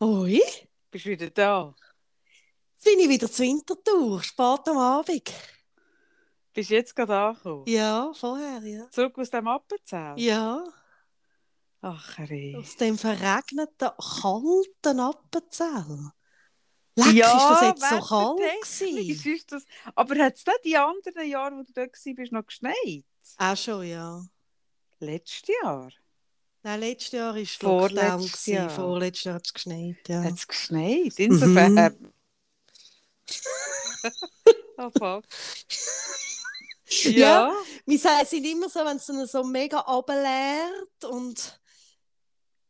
Ui, Bist du wieder da? bin ich wieder zur Wintertour, spät am Abend. Bist du jetzt gerade angekommen? Ja, vorher, ja. Zurück aus dem Appenzell? Ja, Ach, Herr. aus dem verregneten, kalten Appenzell. Leck, ist das jetzt so kalt gewesen? ist das... Aber hat es nicht die anderen Jahre, wo du da warst, noch geschneit? Auch schon, ja. Letztes Jahr Nein, letztes Jahr war es Vorletztes Lockdown. gewesen. Jahr. Vorletztes Jahr hat es geschneit, ja. hat es geschneit. Insofern... Mhm. oh, fuck. Ja. Wir sind immer so, wenn es dann so mega runterleert und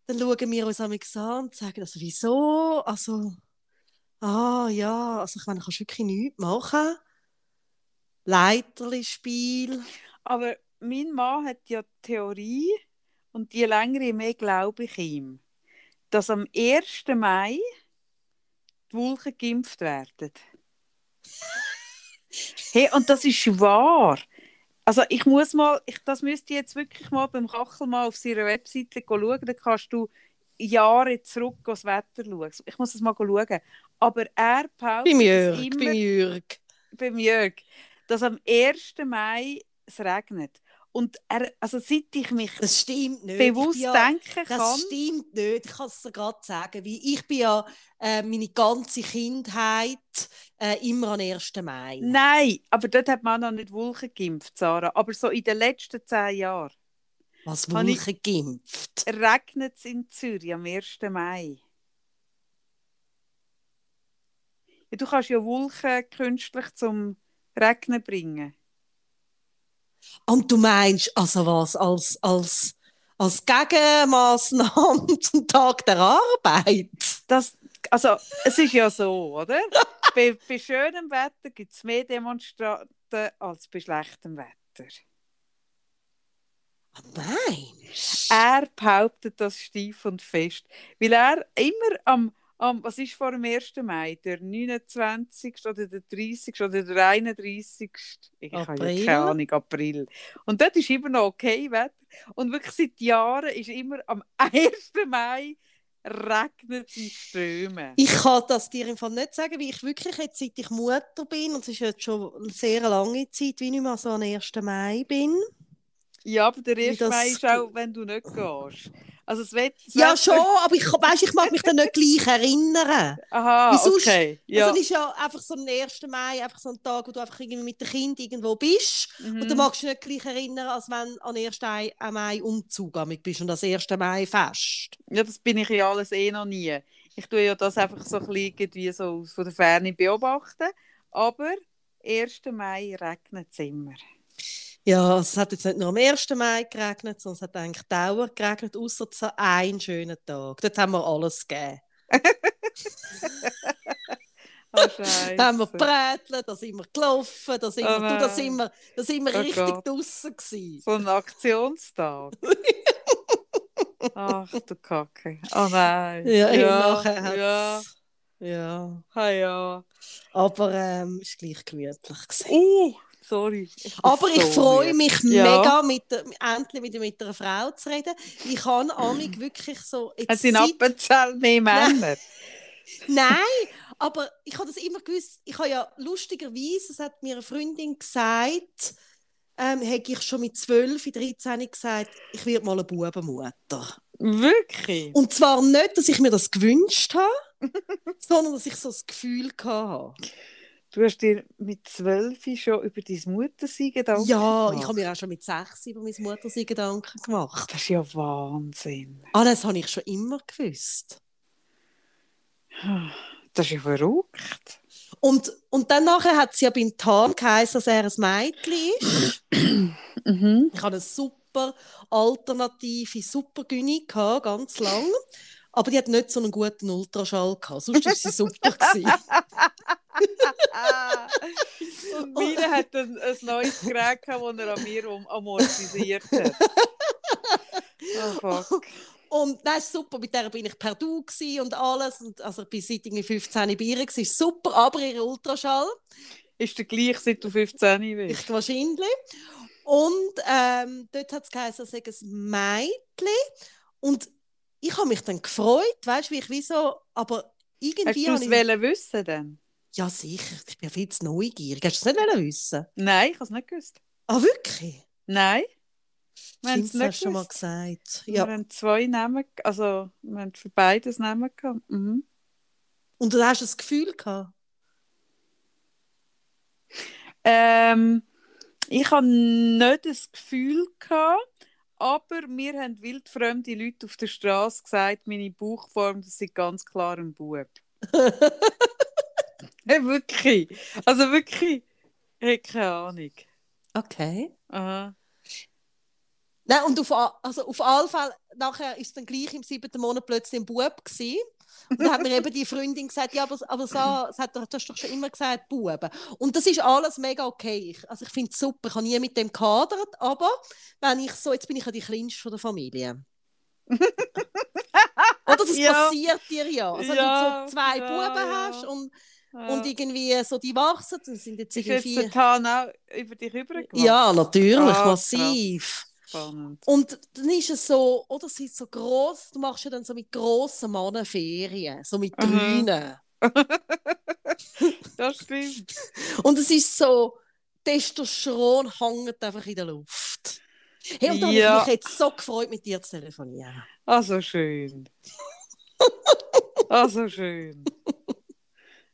dann schauen wir uns einmal an und sagen, also wieso? Also, ah ja, also ich meine, kannst wirklich nichts machen. Leiterli-Spiel. Aber mein Mann hat ja die Theorie, und je länger je mehr glaube ich ihm, dass am 1. Mai die Wolken geimpft werden. Hey, und das ist wahr. Also ich muss mal, ich, das müsste ich jetzt wirklich mal beim Kachel mal auf seiner Webseite schauen, dann kannst du Jahre zurück das Wetter schauen. Ich muss das mal schauen. Aber er behauptet Beim Jörg, immer, beim Jörg. beim Jörg, dass am 1. Mai es regnet. Und er, also seit ich mich Das stimmt nicht. bewusst ja, denken kann, das stimmt nicht. Ich kann es dir gerade sagen. Weil ich bin ja äh, meine ganze Kindheit äh, immer am 1. Mai. nein, aber dort hat man noch nicht Wolken geimpft, Sarah. Aber so in den letzten zehn Jahren Was Wolken geimpft. regnet es in Zürich am 1. Mai. Ja, du kannst ja Wolken künstlich zum Regnen bringen. Und du meinst, also was, als, als, als Gegenmaßnahme zum Tag der Arbeit? Das, also, es ist ja so, oder? bei, bei schönem Wetter gibt es mehr Demonstranten als bei schlechtem Wetter. Meinst Er behauptet das steif und fest. Weil er immer am, am was ist vor dem 1. Mai? Der 29. oder der 30. oder der 31. Ich habe ja keine Ahnung, April. Und dort ist immer noch okay Wetter. Und wirklich seit Jahren ist immer am 1. Mai regnet es in Strömen. Ich kann das dir im Fall nicht sagen, weil ich wirklich jetzt, seit ich Mutter bin, und es ist jetzt schon eine sehr lange Zeit, wie ich mehr so am 1. Mai bin. Ja, aber der 1. das- Mai ist auch, wenn du nicht gehst. Also das Wetter... das Ja, schon, aber ich, weißt, ich mag mich dann nicht gleich erinnern. Aha, sonst- okay. Ja. Also, es ist ja einfach so ein 1. Mai, einfach so ein Tag, wo du einfach irgendwie mit dem Kind irgendwo bist. Mhm. Und dann magst du dich nicht gleich erinnern, als wenn du am 1. Mai- am Mai Umzug amig bist und das 1. Mai fest. Ja, das bin ich ja alles eh noch nie. Ich tue ja das einfach so ein bisschen so von der Ferne beobachten. Aber 1. Mai regnet es immer. Ja, es hat jetzt nicht nur am 1. Mai geregnet, sondern es hat eigentlich dauernd geregnet, außer so einen schönen Tag. Dort haben wir alles gegeben. Ah, Da haben wir gebrätelt, da sind wir gelaufen, da sind, Oh wir, du, da sind wir, da sind wir Oh richtig Gott. draußen gewesen. So ein Aktionstag. Ach du Kacke. Oh nein. Ja, ja, ja, nachher ja. ja. Ah, ja. Aber ähm, es war gleich gemütlich. Gewesen. Uh, sorry. Aber ich so freue mich Ja. mega, mit der, endlich wieder mit einer Frau zu reden. Ich kann amig wirklich so... jetzt Es sind seit- Appenzell mehr Männer. Nein, aber ich habe das immer gewusst. Ich habe ja lustigerweise, das hat mir eine Freundin gesagt, ähm, hätte ich schon mit 12, 13 gesagt, ich werde mal eine Bubenmutter. Wirklich? Und zwar nicht, dass ich mir das gewünscht habe, sondern dass ich so das Gefühl hatte. Du hast dir mit zwölf schon über deine Muttersein Gedanken Ja, ich gemacht? habe mir auch schon mit 6 über meine Mutter so Gedanken gemacht. Das ist ja Wahnsinn. Ah, das habe ich schon immer gewusst. Das ist ja verrückt. Und, und dann nachher hat es ja beim Tarn geheißen, dass er ein Mädchen ist. Mhm. Ich hatte eine super alternative, super Gyni, gehabt, ganz lang. Aber die hat nicht so einen guten Ultraschall gehabt. Sonst war sie super. Und meine hat ein, ein neues Gerät, gehabt, das er an mir um, amortisiert hat. Oh fuck. Und das ist super. Mit der bin ich per Du und alles. Und, also ich bin seit irgendwie 15 bei ihr. gewesen. Super, aber ihr Ultraschall Ist der gleich, seit du 15 bist? ist wahrscheinlich. Und ähm, dort hat es geheißen, es sei ein Mädchen. Und ich habe mich dann gefreut, weißt du, wie ich wie so, aber irgendwie Hast du es ich... wissen denn? Ja, sicher, ich bin viel zu neugierig. Hast du es nicht wollen wissen? Nein, ich habe es nicht gewusst. Ah, wirklich? Nein. Wir haben es nicht schon mal gesagt. Wir Ja. haben zwei Namen, also wir haben für beides Namen gehabt. Mhm. Und du hast das Gefühl gehabt? Ähm, ich habe nicht das Gefühl gehabt, aber mir haben wildfremde Leute auf der Straße gesagt, meine Bauchform, das ist ganz klar ein Bub. Ja, wirklich. Also wirklich. Ich habe keine Ahnung. Okay. Aha. Nein, und auf, also auf alle Fälle, nachher ist es dann gleich im siebten Monat plötzlich ein Bub gewesen. Und dann hat mir eben die Freundin gesagt, ja, aber, aber so, das hat, du hast doch schon immer gesagt, Buben. Und das ist alles mega okay. Ich, also ich finde es super, ich habe nie mit dem gehadert, aber wenn ich so, jetzt bin ich ja die Kleinste von der Familie. Oder das Ja. passiert dir ja. Also wenn Ja, du so zwei ja, Buben hast und, Ja. und irgendwie so die wachsen, dann sind jetzt ist irgendwie jetzt der. Tan auch über dich rübergemacht? Ja, natürlich, Ah, massiv. Spannend. Und dann ist es so, oder es ist so gross, du machst ja dann so mit grossen Männern Ferien, so mit. Grünen. Das stimmt. Und es ist so, Testosteron hängt einfach in der Luft. Hey, und da Ja. habe ich mich jetzt so gefreut, mit dir zu telefonieren. Also schön. Also schön.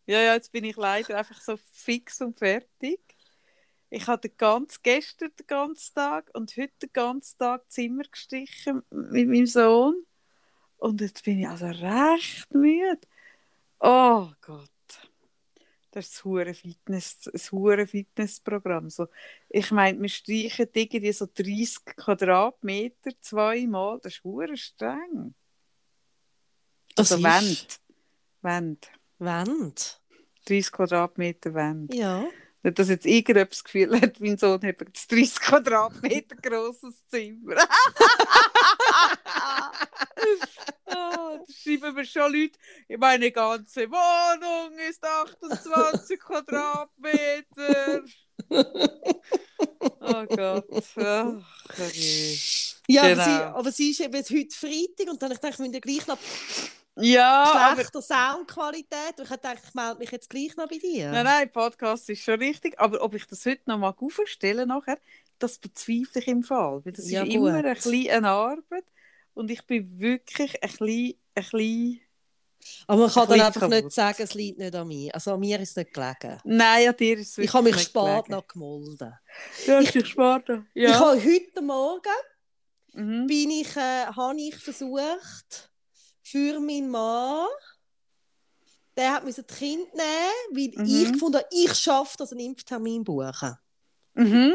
Ja, ja, jetzt bin ich leider einfach so fix und fertig. Ich hatte ganz, gestern den ganzen Tag und heute den ganzen Tag Zimmer gestrichen mit meinem Sohn. Und jetzt bin ich also recht müde. Oh Gott. Das ist hure Fitness, hure Fitnessprogramm. So, ich meine, wir streichen irgendwie so 30 Quadratmeter zweimal. Das ist streng. Das also ist Wand. Wand. Wand. 30 Quadratmeter Wand. Ja. Nicht, dass jetzt irgendjemand das Gefühl hat, mein Sohn hat ein 30 Quadratmeter grosses Zimmer. Ah, da schreiben mir schon Leute, meine ganze Wohnung ist 28 Quadratmeter. Oh Gott. Ach, je. Ja, aber, Genau. sie, aber sie ist eben heute Freitag und dann ich gedacht, wir müssen gleich noch Ja, aber schlechter Soundqualität. Und ich habe gedacht, ich melde mich jetzt gleich noch bei dir. Nein, nein, Podcast ist schon richtig. Aber ob ich das heute noch mal aufstellen nachher, das bezweifle ich im Fall. Weil das Ja, ist gut. immer ein bisschen eine Arbeit. Und ich bin wirklich ein bisschen, ein bisschen... Aber man kann dann einfach nicht kaputt. sagen, es liegt nicht an mir. Also an mir ist es nicht gelegen. Nein, an dir ist es Ich habe mich spät nicht noch gemolden. Ja, ich dich spät. Ich Ja. habe heute Morgen Mhm. bin ich, äh, habe ich versucht, für meinen Mann, der hat müssen die Kinder nehmen, weil Mhm. ich gefunden habe, ich schaffe das, einen Impftermin buchen. Mhm.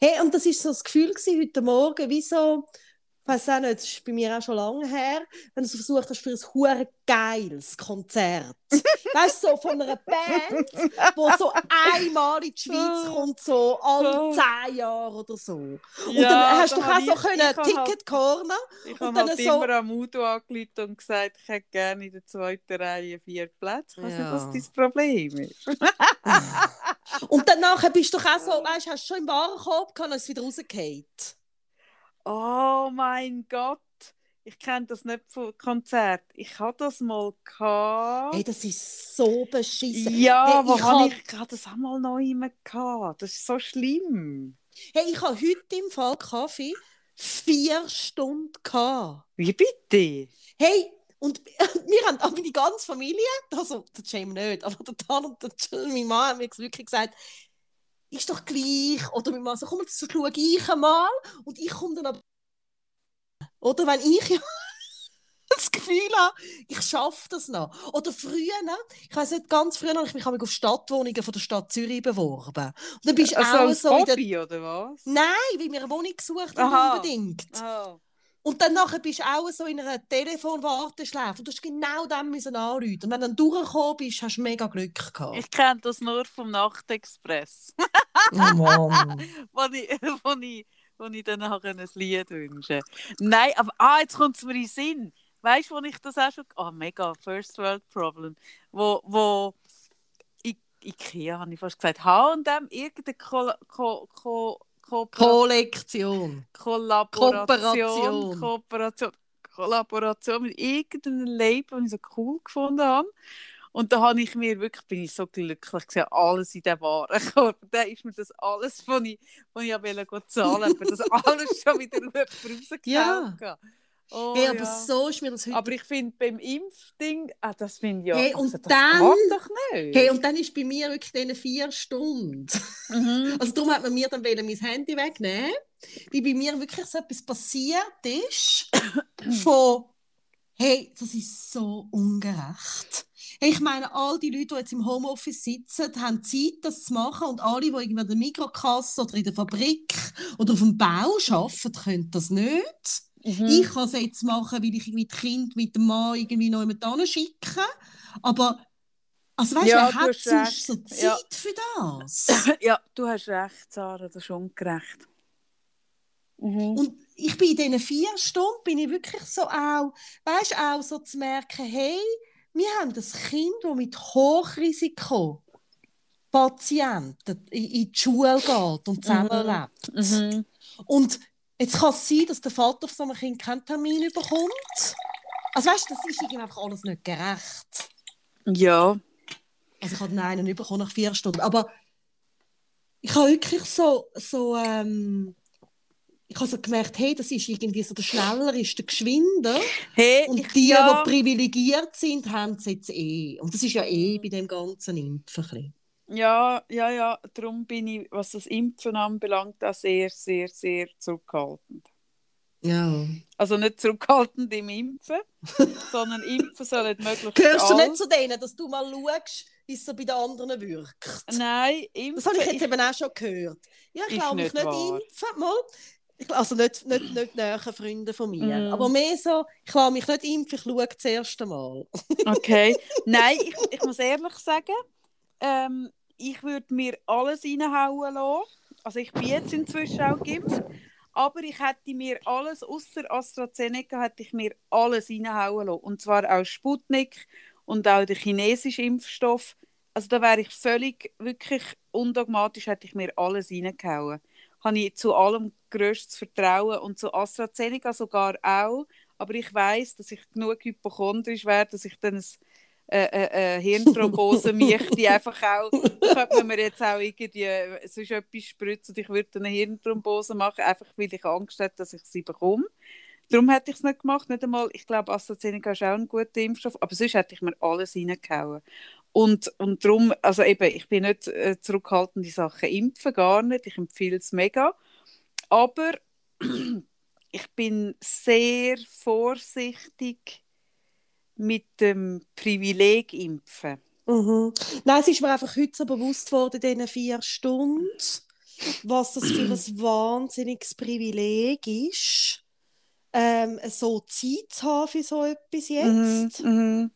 Hey, und das ist so das Gefühl gewesen, heute Morgen, wie so, weiß auch nicht, das ist bei mir auch schon lange her, wenn du so versucht hast für ein hure geiles Konzert. weißt du, so von einer Band, wo so einmal in die Schweiz Oh. kommt, so alle Oh. zehn Jahre oder so. Und Ja, dann hast du doch auch so ich- können, ich hab Ticket halt- Corner. Ich Und habe halt so- immer am Auto angerufen und gesagt, ich hätte gerne in der zweiten Reihe vier Plätze. Ich weiß Ja. nicht, was dein Problem ist. Und dann nachher bist du doch auch so, weißt du, hast du schon im Warenkorb gehabt, ist es wieder rausgefallen. Oh mein Gott, ich kenne das nicht von Konzert. Ich hatte das mal gehabt. Hey, das ist so beschissen. ja, hey, wo ich habe hab- ich gerade das einmal noch immer gehabt? Das ist so schlimm. Hey, ich habe heute im Fall Kaffee vier Stunden gehabt. Wie bitte? Hey, und wir haben auch meine ganze Familie, also der Jam nicht, aber der Dan und der Jill, mein Mann, haben mir wirklich gesagt, ist doch gleich. Oder mein Mann so, komm, jetzt schaue ich einmal und ich komme dann aber. Oder wenn ich ja das Gefühl habe, ich schaffe das noch. Oder früher, ich weiß nicht, ganz früher habe ich mich auf Stadtwohnungen von der Stadt Zürich beworben. Und dann bist du Also auch so in der... Hobby, oder was? Nein, weil wir eine Wohnung gesucht haben Aha. unbedingt. Ah. Und dann nachher bist du auch so in einer Telefonwarteschleife und du hast genau dem müssen anrufen. Und wenn du dann durchgekommen bist, hast du mega Glück gehabt. Ich kenne das nur vom Nachtexpress, Oh Mann. wo ich, wo ich, wo ich dann nachher ein Lied wünsche. Nein, aber ah, jetzt kommt es mir in den Sinn. Weißt du, wo ich das auch schon. Ah, mega, First World Problem. Wo, wo I Ikea, habe ich fast gesagt, H&M, irgendeine Ko Ko Ko Kollektion. Kollaboration, Kooperation. Kooperation, Kollaboration mit irgendeinem Label, das ich so cool gefunden habe. Und da habe ich mir wirklich, bin ich so glücklich gesehen, alles in diesem Warenkorb. Da ist mir das alles, was ich, was ich wollte zahlen, aber das alles schon wieder rausgekauft. Ja. Oh, hey, aber ja. so ist mir das heute. Aber ich finde beim Impfding, ah, das finde ich ja, Hey, also, und das dann- doch nicht. Hey, und dann ist bei mir wirklich diese vier Stunden. mhm. Also darum hat man mir dann wollen mein Handy wegnehmen, weil bei mir wirklich so etwas passiert ist von hey, das ist so ungerecht. Hey, ich meine, all die Leute, die jetzt im Homeoffice sitzen, haben Zeit, das zu machen und alle, die irgendwie in der Mikrokasse oder in der Fabrik oder auf dem Bau arbeiten, können das nicht. Mhm. Ich kann es jetzt machen, weil ich irgendwie die Kinder mit dem Mann irgendwie noch jemand schicke. Aber, also weißt Ja, wer hat sonst so Zeit Ja. für das? Ja, du hast recht, Sarah, das ist ungerecht. Mhm. Und ich bin in diesen vier Stunden bin ich wirklich so auch, weißt auch so zu merken, hey, wir haben das Kind, das mit Hochrisiko Patienten in, die Schule geht und zusammenlebt. Mhm. Und jetzt kann es sein, dass der Vater von so einem Kind keinen Termin bekommt. Also weißt du, das ist irgendwie einfach alles nicht gerecht. Ja, Also ich habe den einen bekommen nach vier Stunden. Aber ich habe wirklich so, so ähm, ich habe so gemerkt, hey, das ist irgendwie so der Schneller ist der Geschwinder. hey, Und die, ja, die privilegiert sind, haben es jetzt eh. Und das ist ja eh bei dem ganzen Impfen. Ja, ja, ja, darum bin ich, was das Impfen anbelangt, auch sehr, sehr, sehr zurückhaltend. Ja. Also nicht zurückhaltend im Impfen, sondern Impfen soll nicht möglichst Gehörst du nicht zu denen, dass du mal schaust, wie es so bei den anderen wirkt? Nein, Impfen. Das habe ich jetzt ich- eben auch schon gehört. Ja, ich glaube mich nicht nicht impfen. Mal. Ich, also nicht, nicht, nicht näher Freunde von mir. Mhm. Aber mehr so, ich lasse mich nicht impfen, ich schaue das erste Mal. Okay. Nein, ich, ich muss ehrlich sagen, ähm, ich würde mir alles reinhauen lassen. Also ich bin jetzt inzwischen auch geimpft. Aber ich hätte mir alles, außer AstraZeneca, hätte ich mir alles reinhauen lassen. Und zwar auch Sputnik und auch der chinesische Impfstoff. Also da wäre ich völlig, wirklich undogmatisch, hätte ich mir alles reingehauen. Habe ich zu allem grösstes Vertrauen und zu AstraZeneca sogar auch. Aber ich weiß, dass ich genug hypochondrisch werde, dass ich dann ein äh, äh, äh, Hirnthrombose möchte einfach auch, könnte man jetzt auch irgendwie sonst etwas spritzen und ich würde eine Hirnthrombose machen, einfach weil ich Angst hätte, dass ich sie bekomme. Darum hätte ich es nicht gemacht, nicht einmal, ich glaube AstraZeneca ist auch ein guter Impfstoff, aber sonst hätte ich mir alles reingehauen. Und, und darum, also eben, ich bin nicht äh, zurückhaltend in Sachen Impfen, gar nicht, ich empfehle es mega, aber ich bin sehr vorsichtig mit dem Privileg impfen. Mhm. Nein, es ist mir einfach heute so bewusst worden, in diesen vier Stunden, was das für ein wahnsinniges Privileg ist, ähm, so Zeit zu haben für so etwas jetzt. Mhm.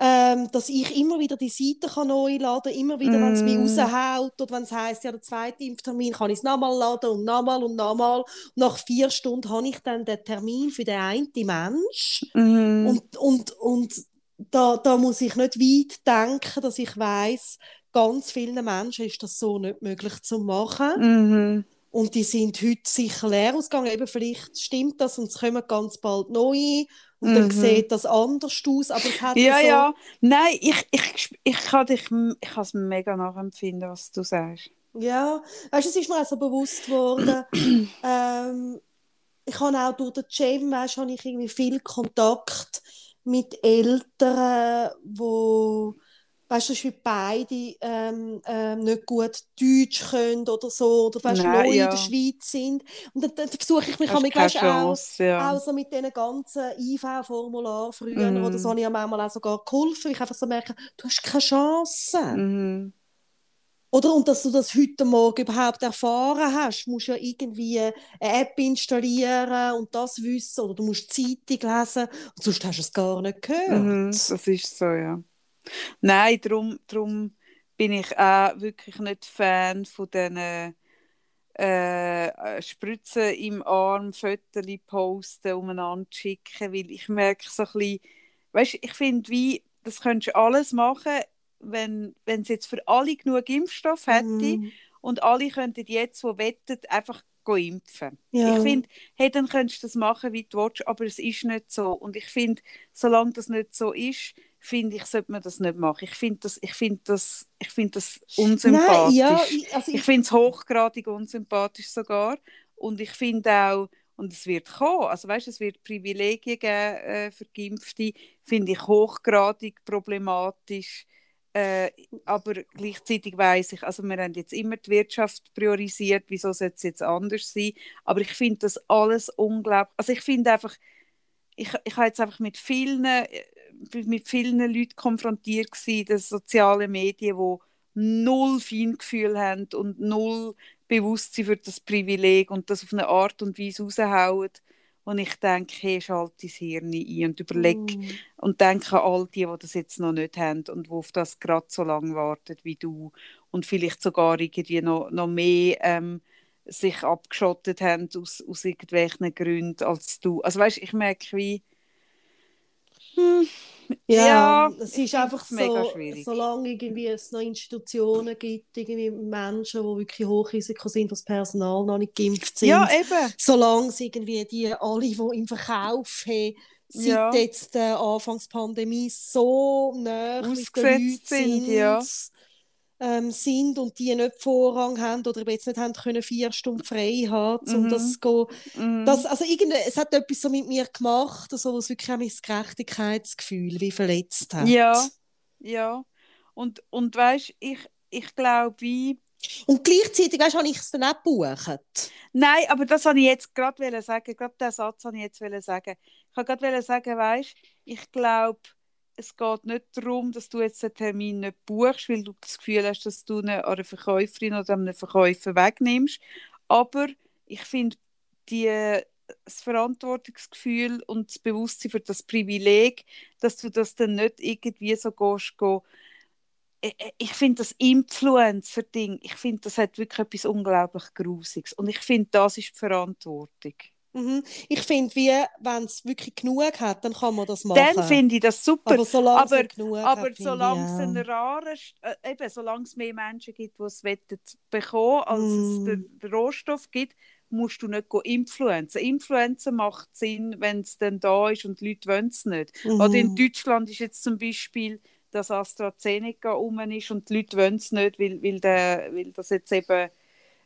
Ähm, dass ich immer wieder die Seite kann neu laden kann, immer wieder, wenn es mich Mm. raushaut oder wenn es heisst, ja, der zweite Impftermin kann ich es nochmal laden und nochmal und nochmal. Nach vier Stunden habe ich dann den Termin für den einen Mensch Mhm. und, und, und da, da muss ich nicht weit denken, dass ich weiß, ganz vielen Menschen ist das so nicht möglich zu machen. Mhm. Und die sind heute sicher leer ausgegangen. Eben, vielleicht stimmt das und es kommen ganz bald neue. Und dann Mhm. sieht das anders aus. Aber es hat Ja, so, ja. Nein, ich, ich, ich kann dich, ich kann es mega nachempfinden, was du sagst. Ja, weißt du, es ist mir auch so bewusst geworden. ähm, ich habe auch durch den Jam, weißt, habe ich irgendwie viel Kontakt mit Eltern, wo weißt du, Beispiel beide ähm, ähm, nicht gut Deutsch können oder so, oder weißt, du, Nein, neu ja. in der Schweiz sind. Und dann, dann versuche ich mich keine weißt, auch, Chance, ja. auch so mit diesen ganzen IV-Formularen früher Mhm. oder so, habe ich manchmal auch sogar geholfen, weil ich einfach so merke, du hast keine Chance. Mhm. Oder? Und dass du das heute Morgen überhaupt erfahren hast, musst du ja irgendwie eine App installieren und das wissen. Oder du musst die Zeitung lesen und sonst hast du es gar nicht gehört. Mhm. Das ist so, ja. Nein, darum, darum bin ich auch wirklich nicht Fan von diesen äh, Spritzen im Arm, Fotos posten, umeinander schicken, weil ich merke so ein bisschen, weißt, ich finde, wie, das könntest du alles machen, wenn, es jetzt für alle genug Impfstoff hätte Mhm. und alle könnten jetzt, die wettet, einfach impfen. Ja. Ich finde, hey, dann könntest du das machen, wie du willst, aber es ist nicht so. Und ich finde, solange das nicht so ist, finde ich, sollte man das nicht machen. Ich finde das, ich finde das, ich finde das unsympathisch. Nein, ja, ich, also Ich ich, finde es hochgradig unsympathisch sogar. Und ich finde auch, und es wird kommen, also weißt, es wird Privilegien geben äh, für Geimpfte, finde ich hochgradig problematisch. Äh, aber gleichzeitig weiß ich, also wir haben jetzt immer die Wirtschaft priorisiert, wieso sollte es jetzt anders sein? Aber ich finde das alles unglaublich. Also ich finde einfach, ich, ich habe jetzt einfach mit vielen, äh, mit vielen Leuten konfrontiert gewesen, den sozialen Medien, die null Feingefühl haben und null Bewusstsein für das Privileg und das auf eine Art und Weise raushauen, wo ich denke, hey, schalte dein Hirn ein und überleg Mm. und denke an all die, die das jetzt noch nicht haben und die auf das gerade so lange warten wie du und vielleicht sogar irgendwie noch, noch mehr ähm, sich abgeschottet haben aus, aus irgendwelchen Gründen als du. Also weißt, ich merke wie, hm, Ja, Ja, es ist einfach so, solange irgendwie es noch Institutionen gibt, irgendwie Menschen, die wirklich Hochrisiko sind, was Personal noch nicht geimpft sind, ja eben, solange es irgendwie die alle, die im Verkauf haben, seit Ja. jetzt der Anfangspandemie so nah mit den Leuten sind, sind, ja. Ähm, sind und die nicht Vorrang haben oder eben jetzt nicht haben können vier Stunden frei haben, um Mhm. das zu gehen. Mhm. Das, also irgendwie, es hat etwas so mit mir gemacht, also, was wirklich auch mein Gerechtigkeitsgefühl wie verletzt hat. Ja. ja. Und, und weißt, ich, ich glaube, wie, Und gleichzeitig, weißt habe ich es dann auch gebucht. Nein, aber das wollte ich jetzt gerade sagen. Gerade diesen Satz wollte ich jetzt sagen. Ich wollte gerade sagen, weißt, ich glaube, es geht nicht darum, dass du jetzt den Termin nicht buchst, weil du das Gefühl hast, dass du ihn an einer Verkäuferin oder einem Verkäufer wegnimmst. Aber ich finde, das Verantwortungsgefühl und das Bewusstsein für das Privileg, dass du das dann nicht irgendwie so gehst, go, ich- ich finde das Influencer-Ding, ich finde, das hat wirklich etwas unglaublich Grusiges. Und ich finde, das ist die Verantwortung. Mhm. Ich finde, wenn es wirklich genug hat, dann kann man das machen. Dann finde ich das super. aber solange es aber- nicht genug Aber hat, solange es ich einen raren, St- äh, eben, solange es mehr Menschen gibt, die es wollen bekommen, als es Mm. den, den Rohstoff gibt, musst du nicht influenzen. Influenzen macht Sinn, wenn es dann da ist und die Leute wollen es nicht. Oder in Mhm. Deutschland ist jetzt zum Beispiel, dass AstraZeneca rum ist und die Leute wollen es nicht, weil, weil, der, weil das jetzt eben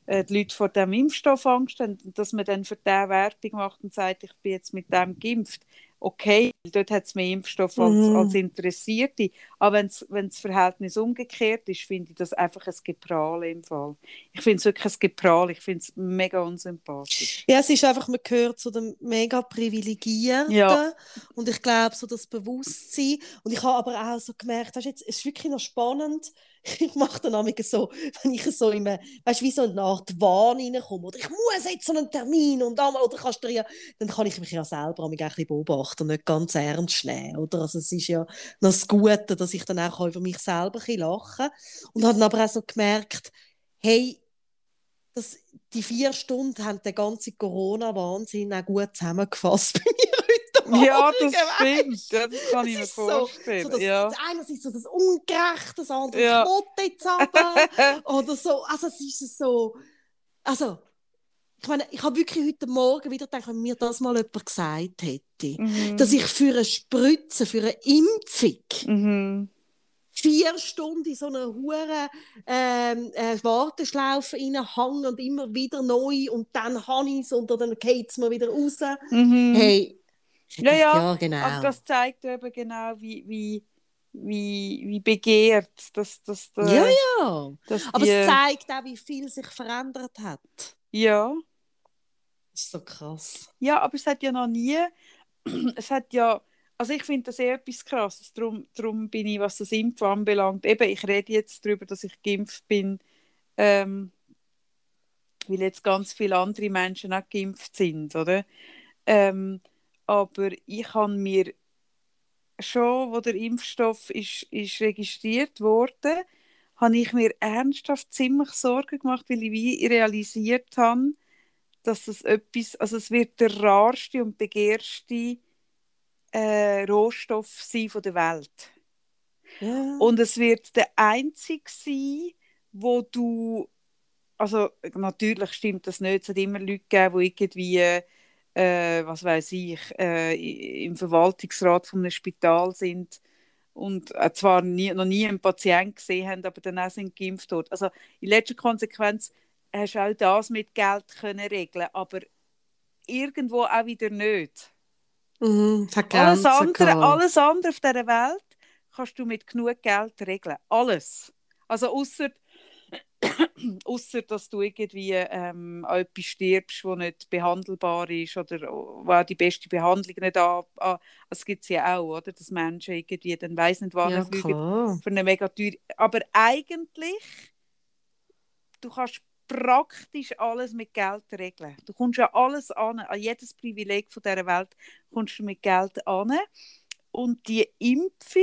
die Leute vor dem Impfstoff Angst haben und dass man dann für den Werbung macht und sagt, ich bin jetzt mit dem geimpft. Okay, dort hat es mehr Impfstoff als, Mhm. als Interessierte. Aber wenn das Verhältnis umgekehrt ist, finde ich das einfach ein Geprahl im Fall. Ich finde es wirklich ein Geprahl. Ich finde es mega unsympathisch. Ja, es ist einfach, man gehört zu den mega Privilegierten. Ja. Und ich glaube, so das Bewusstsein. Und ich habe aber auch so gemerkt, weißt, jetzt, es ist wirklich noch spannend. Ich mache dann manchmal so, wenn ich so eine, weißt, wie so eine Art Wahn reinkomme. Oder ich muss jetzt so einen Termin und einmal, oder kannst du ja, dann kann ich mich ja selber manchmal ein bisschen beobachten und nicht ganz ernst nehmen. Oder? Also es ist ja das Gute, dass ich dann auch über mich selber ein bisschen lachen kann. Und habe dann aber auch so gemerkt, hey, das, die vier Stunden haben den ganzen Corona-Wahnsinn auch gut zusammengefasst bei mir heute Morgen. Ja, das stimmt. Ja, das kann ich mir ist so- vorstellen. So das, ja. Einerseits so das Ungerechte, das andere Ja. ich jetzt aber. Oder so. Also es ist so. Also, ich meine, ich habe wirklich heute Morgen wieder gedacht, wenn mir das mal jemand gesagt hätte, Mhm. dass ich für eine Spritze, für eine Impfung Mhm. Vier Stunden in so einer hure ähm, äh, Warteschlaufe reinhänge und immer wieder neu und dann habe ich es und dann geht es mir wieder raus. Mhm. Hey, Ja, ja, ja, genau. Aber das zeigt eben genau, wie, wie, wie, wie begehrt dass, der, ja, ja. dass Aber die, es zeigt auch, wie viel sich verändert hat. ja. Das ist so krass. ja, aber es hat ja noch nie, es hat ja, also ich finde das eher etwas Krasses, darum, darum bin ich, was das Impfen anbelangt, eben, ich rede jetzt darüber, dass ich geimpft bin, ähm, weil jetzt ganz viele andere Menschen auch geimpft sind, oder? Ähm, aber ich habe mir schon, wo der Impfstoff ist, ist registriert wurde, habe ich mir ernsthaft ziemlich Sorgen gemacht, weil ich wie realisiert habe, dass es etwas, also es wird der rarste und begehrste äh, Rohstoff sein von der Welt. Ja. Und es wird der einzige sein, wo du also natürlich stimmt das nicht. Es hat immer Leute gegeben, die irgendwie, äh, was weiß ich, äh, im Verwaltungsrat von einem Spital sind und äh, zwar nie, noch nie einen Patienten gesehen haben, aber dann auch sind geimpft dort. Also in letzter Konsequenz hast du auch das mit Geld können regeln, aber irgendwo auch wieder nicht. Mhm, Alles andere, alles andere auf dieser Welt kannst du mit genug Geld regeln. Alles. Also außer Ausser dass du irgendwie ähm, an etwas stirbst, das nicht behandelbar ist oder wo auch die beste Behandlung nicht an. an das gibt es ja auch, oder? Dass Menschen irgendwie dann weiss nicht, was Ja, fliegen für eine mega teure. Aber eigentlich, du kannst praktisch alles mit Geld regeln. Du kommst ja alles an, an jedes Privileg von dieser Welt kommst du mit Geld an. Und die Impfung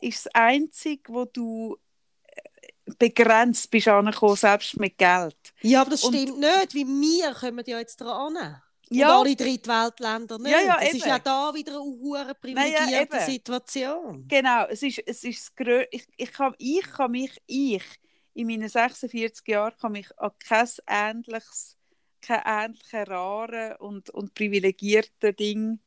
ist das Einzige, wo du äh, begrenzt bist angekommen, selbst mit Geld. Ja, aber das Und- stimmt nicht, weil wir kommen ja jetzt dran. Ja. Und alle Drittweltländer nicht. Ja, ja, das ist ja da wieder eine privilegierte eben. Situation. Genau, es ist, es ist das Grö ich, ich, kann, ich kann mich, ich in meinen 46 Jahren kann mich an kein ähnliches, kein ähnliches rare und, und privilegierte Ding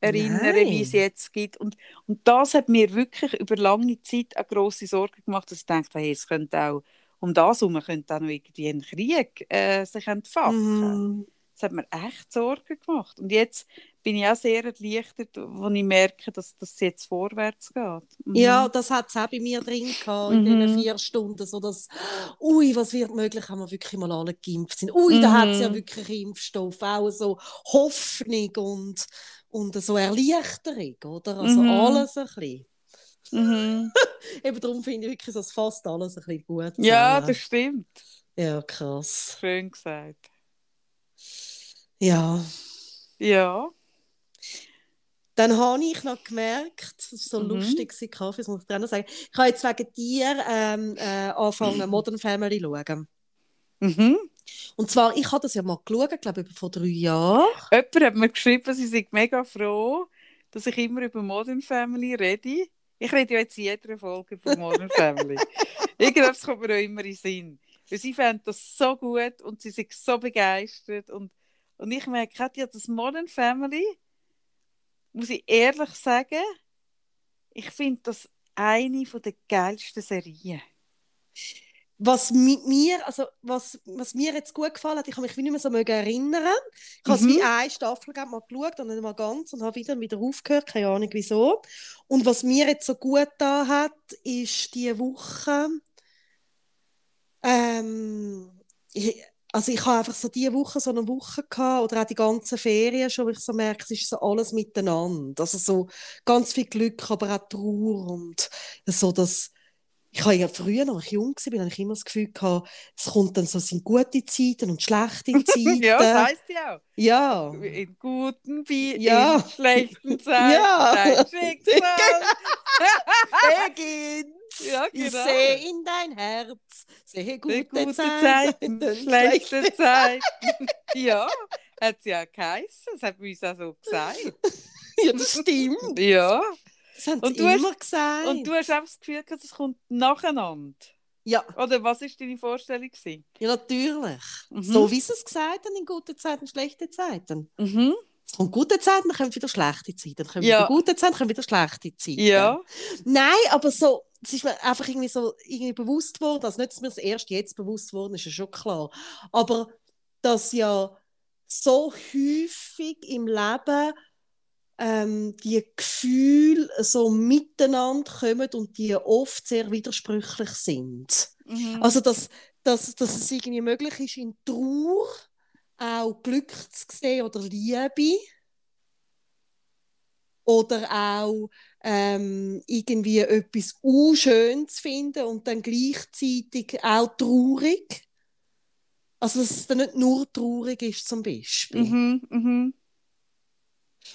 erinnern, Nein. wie es jetzt gibt. Und, und das hat mir wirklich über lange Zeit eine grosse Sorge gemacht, dass ich dachte, hey, es könnte auch, um das herum könnte auch noch irgendwie ein Krieg äh, sich entfachen. Mhm. Das hat mir echt Sorgen gemacht. Und jetzt bin ich auch sehr erleichtert, als ich merke, dass das jetzt vorwärts geht. Mhm. Ja, das hat es auch bei mir drin gehabt, in Mhm. diesen vier Stunden. So dass, ui, was wird möglich, wenn wir wirklich mal alle geimpft sind. Ui, da hat es ja Mhm. wirklich Impfstoff. Auch so Hoffnung und, und so Erleichterung, oder? Also Mhm. alles ein bisschen. Mhm. Eben darum finde ich wirklich, dass fast alles ein bisschen gut Ja, zusammen. das stimmt. Ja, krass. Schön gesagt. Ja. Ja. Dann habe ich noch gemerkt, das war so Mhm. lustig, Kaffee, das muss ich dir auch noch sagen. Ich habe jetzt wegen dir ähm, äh, angefangen, Modern Family zu schauen. Mhm. Und zwar, ich habe das ja mal geschaut, glaube ich, vor drei Jahren. Jemand hat mir geschrieben, sie sind mega froh, dass ich immer über Modern Family rede. Ich rede ja jetzt in jeder Folge von Modern Family. Irgendwas kommt mir auch immer in den Sinn. Weil sie fanden das so gut und sie sind so begeistert. Und, und ich merke, Katja, das Modern Family, muss ich ehrlich sagen, ich finde das eine der geilsten Serien. Was mit mir, also was, was mir jetzt gut gefallen hat, ich habe mich wie nicht mehr so mögen erinnern. Ich habe es Mhm. wie eine Staffel mal geschaut und dann mal ganz und habe wieder, wieder aufgehört, keine Ahnung wieso. Und was mir jetzt so gut da hat, ist die Woche, ähm, ich, also ich habe einfach so diese Woche so eine Woche gehabt, oder auch die ganzen Ferien schon, wo ich so merke, es ist so alles miteinander. Also so ganz viel Glück, aber auch Trauer und so das, ich habe ja früher, als ich jung war, habe ich immer das Gefühl gehabt, es kommt dann so, es sind gute Zeiten und schlechte Zeiten. ja, das heisst ja auch. ja. In guten wie Ja. in schlechten Zeiten. Ja. Dein Schicksal. Beginnt. Ja, Ich genau. sehe in dein Herz, sehe gute, gute Zeiten, Zeiten, schlechte Zeiten. ja, hat es ja geheißen. Das hat bei uns auch so gesagt. Ja, das stimmt. Ja. Das haben Und sie du hast- immer gesagt. Und du hast auch das Gefühl, gehabt, es kommt nacheinander. ja, Oder was war deine Vorstellung? gewesen? ja, natürlich. Mhm. So wie sie es gesagt haben, in guten Zeiten, schlechte Zeiten. Mhm. Es kommt gute Zeiten, dann kommen wieder schlechte Zeiten. Dann kommen Ja. wieder gute Zeiten, dann kommen wieder schlechte Zeiten. Ja. Nein, aber so, es ist mir einfach irgendwie so irgendwie bewusst worden, also nicht, dass mir das erst jetzt bewusst worden ist, ist ja schon klar, aber dass ja so häufig im Leben ähm, die Gefühle so miteinander kommen und die oft sehr widersprüchlich sind. Mhm. Also, dass, dass, dass es irgendwie möglich ist, in Trauer auch Glück zu sehen oder Liebe. Oder auch ähm, irgendwie etwas unschön zu finden und dann gleichzeitig auch traurig. Also, dass es dann nicht nur traurig ist, zum Beispiel. Mhm. Mhm.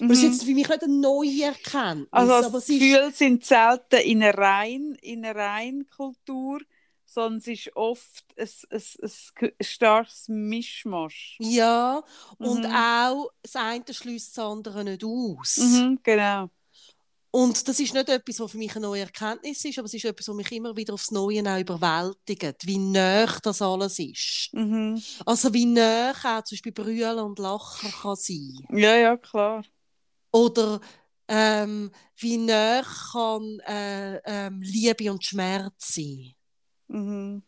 Aber es ist Mhm. jetzt für mich nicht eine neue Erkenntnis. Also das es ist, Gefühl sind selten in einer rein in einer rein Kultur, sondern es ist oft ein, ein, ein, starkes Mischmasch. ja, und Mhm. auch das eine schließt das andere nicht aus. Mhm, genau. Und das ist nicht etwas, was für mich eine neue Erkenntnis ist, aber es ist etwas, was mich immer wieder aufs Neue auch überwältigt, wie nah das alles ist. Mhm. Also wie nah auch zum Beispiel Brüllen und Lachen kann sein. Ja, ja, klar. Oder ähm, wie nah kann äh, ähm, Liebe und Schmerz sein. Mhm.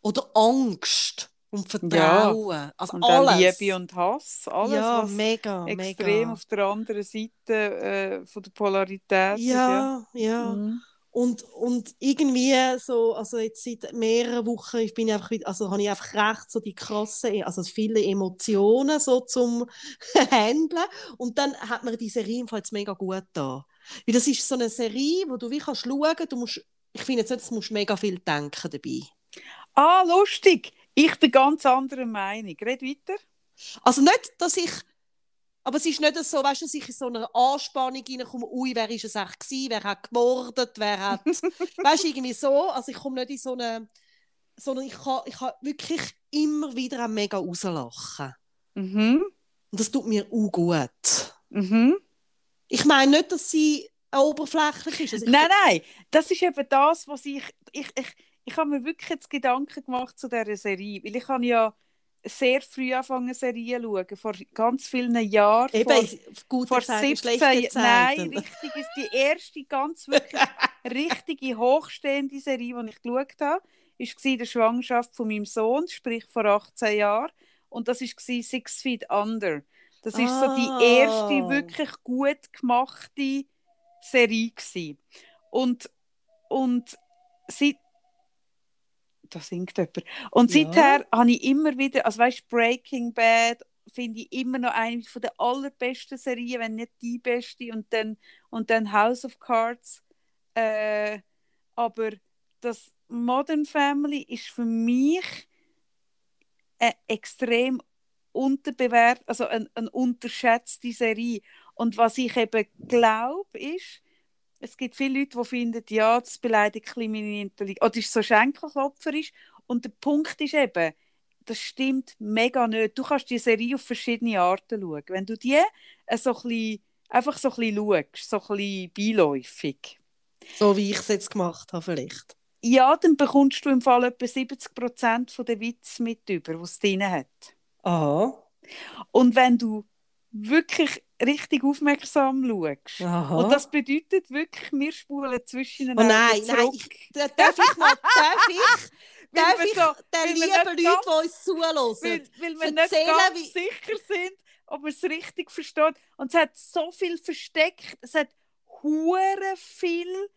Oder Angst und Vertrauen. Also Und alles. Liebe und Hass, alles, ja, was mega, extrem mega. auf der anderen Seite äh, von der Polarität ist. Ja, ja. Mhm. Und, und irgendwie so, also jetzt seit mehreren Wochen ich bin einfach, also habe ich einfach recht so die krassen, also viele Emotionen so zum Handeln. Und dann hat mir die Serie im Fall jetzt mega gut da. Weil das ist so eine Serie, wo du wie kannst schauen, du musst, ich finde jetzt nicht, du musst mega viel denken dabei. Ah, lustig. Ich bin ganz anderer Meinung. Red weiter. Also nicht, dass ich, aber es ist nicht so, weißt du, dass ich in so einer Anspannung reinkomme, ui, wer ist es echt gewesen, wer hat gemordet, wer hat, weißt du, irgendwie so, also ich komme nicht in so eine, sondern ich kann, ich kann wirklich immer wieder mega rauslachen. Mhm. Und das tut mir auch gut. Mhm. Ich meine nicht, dass sie oberflächlich ist. Also Nein, nein, das ist eben das, was ich, ich, ich, ich habe mir wirklich jetzt Gedanken gemacht zu dieser Serie, weil ich habe ja sehr früh angefangen, Serien zu schauen, vor ganz vielen Jahren. Eben, vor, vor Zeiten, 17 schlechte Nein, richtig ist die erste ganz wirklich richtige hochstehende Serie, die ich geschaut habe, war der Schwangerschaft von meinem Sohn, sprich vor 18 Jahren. Und das war Six Feet Under. Das ist so Ah. die erste wirklich gut gemachte Serie gewesen. Und und seit da singt jemand. Und Ja. seither habe ich immer wieder, also weißt Breaking Bad finde ich immer noch eine von der allerbesten Serien, wenn nicht die beste. Und dann, und dann House of Cards. Äh, aber das Modern Family ist für mich eine extrem unterbewert, also eine, eine unterschätzte Serie. Und was ich eben glaube, ist, es gibt viele Leute, die finden, ja, das beleidigt meine Intelligenz, oder ist so schenkelklopferisch. Und der Punkt ist eben, das stimmt mega nicht. Du kannst die Serie auf verschiedene Arten schauen. Wenn du die äh, so ein bisschen, einfach so ein bisschen schaust, so ein bisschen beiläufig, So wie ich es jetzt gemacht habe, vielleicht. ja, dann bekommst du im Fall etwa 70% von den Witz mit über, was es drin hat. Aha. Und wenn du wirklich richtig aufmerksam schaust, Aha. und das bedeutet wirklich, wir spulen zwischen Oh nein, nein, ich, da- darf ich mal, darf ich, darf ich so- den lieben Leuten, ganz- die uns zuhören, weil, weil wir nicht ganz wie- sicher sind, ob wir es richtig verstehen. Und es hat so viel versteckt. Es hat hure viel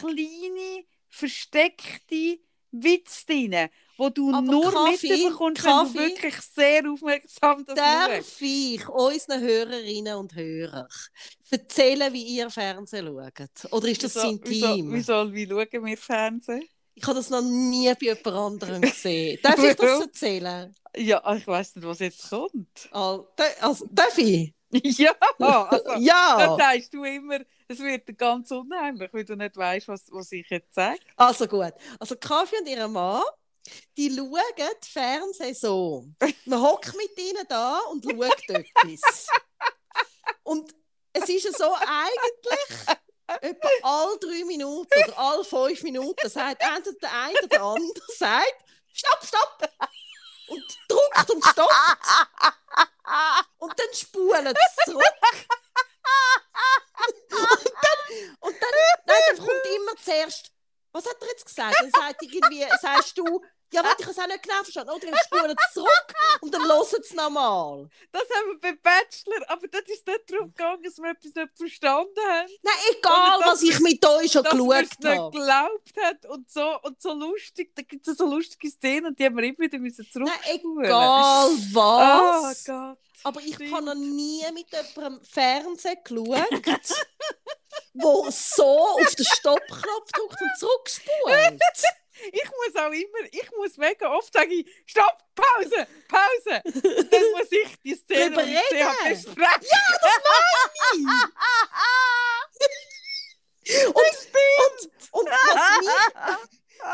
kleine, versteckte Witze drin, wo du Aber nur Kaffee, mitbekommst, wenn du Kaffee, wirklich sehr aufmerksam das darf ich unseren Hörerinnen und Hörern erzählen, wie ihr Fernsehen schaut? Oder ist das Wieso, intim? wieso, wieso, wie schauen wir Fernsehen? Ich habe das noch nie bei jemand anderem gesehen. Darf ich das erzählen? Ja, ich weiß nicht, was jetzt kommt. Also, also, darf ich? ja, also, dann Ja! sagst du immer, es wird ganz unheimlich, weil du nicht weißt, was, was ich jetzt sage. Also gut. Also Kaffee und ihr Mann, die schauen Fernsehen so. Man hockt mit ihnen da und schaut etwas. Und es ist ja so eigentlich etwa alle drei Minuten oder alle fünf Minuten sagt entweder der eine oder der andere sagt Stopp, stopp! Und drückt und stoppt. Und dann spulen sie zurück. Und dann, und dann, nein, dann kommt immer zuerst, was hat er jetzt gesagt? Dann sagt irgendwie, sagst du, ja, warte, ich habe es auch nicht genau verstanden. Oder dann spulen sie zurück und dann hören sie es nochmal. Das haben wir beim Bachelor, aber das ist nicht darum gegangen, dass wir etwas nicht verstanden haben. Nein, egal, dass was ich mit euch schon dass wir geschaut es nicht habe. geglaubt haben und so, und so lustig. Da gibt es so lustige Szenen und die haben wir immer wieder müssen Nein, zurückspulen. egal Oh was. Gott. Aber ich stimmt. habe noch nie mit jemandem Fernsehen geschaut, wo so auf den Stoppknopf drückt und zurückspult. Ich muss auch immer, ich muss mega oft sagen, stopp, Pause, Pause. Und dann muss ich die Szene, Drüber die ich gesehen habe, reden. besprechen. Und, und, und was, mich,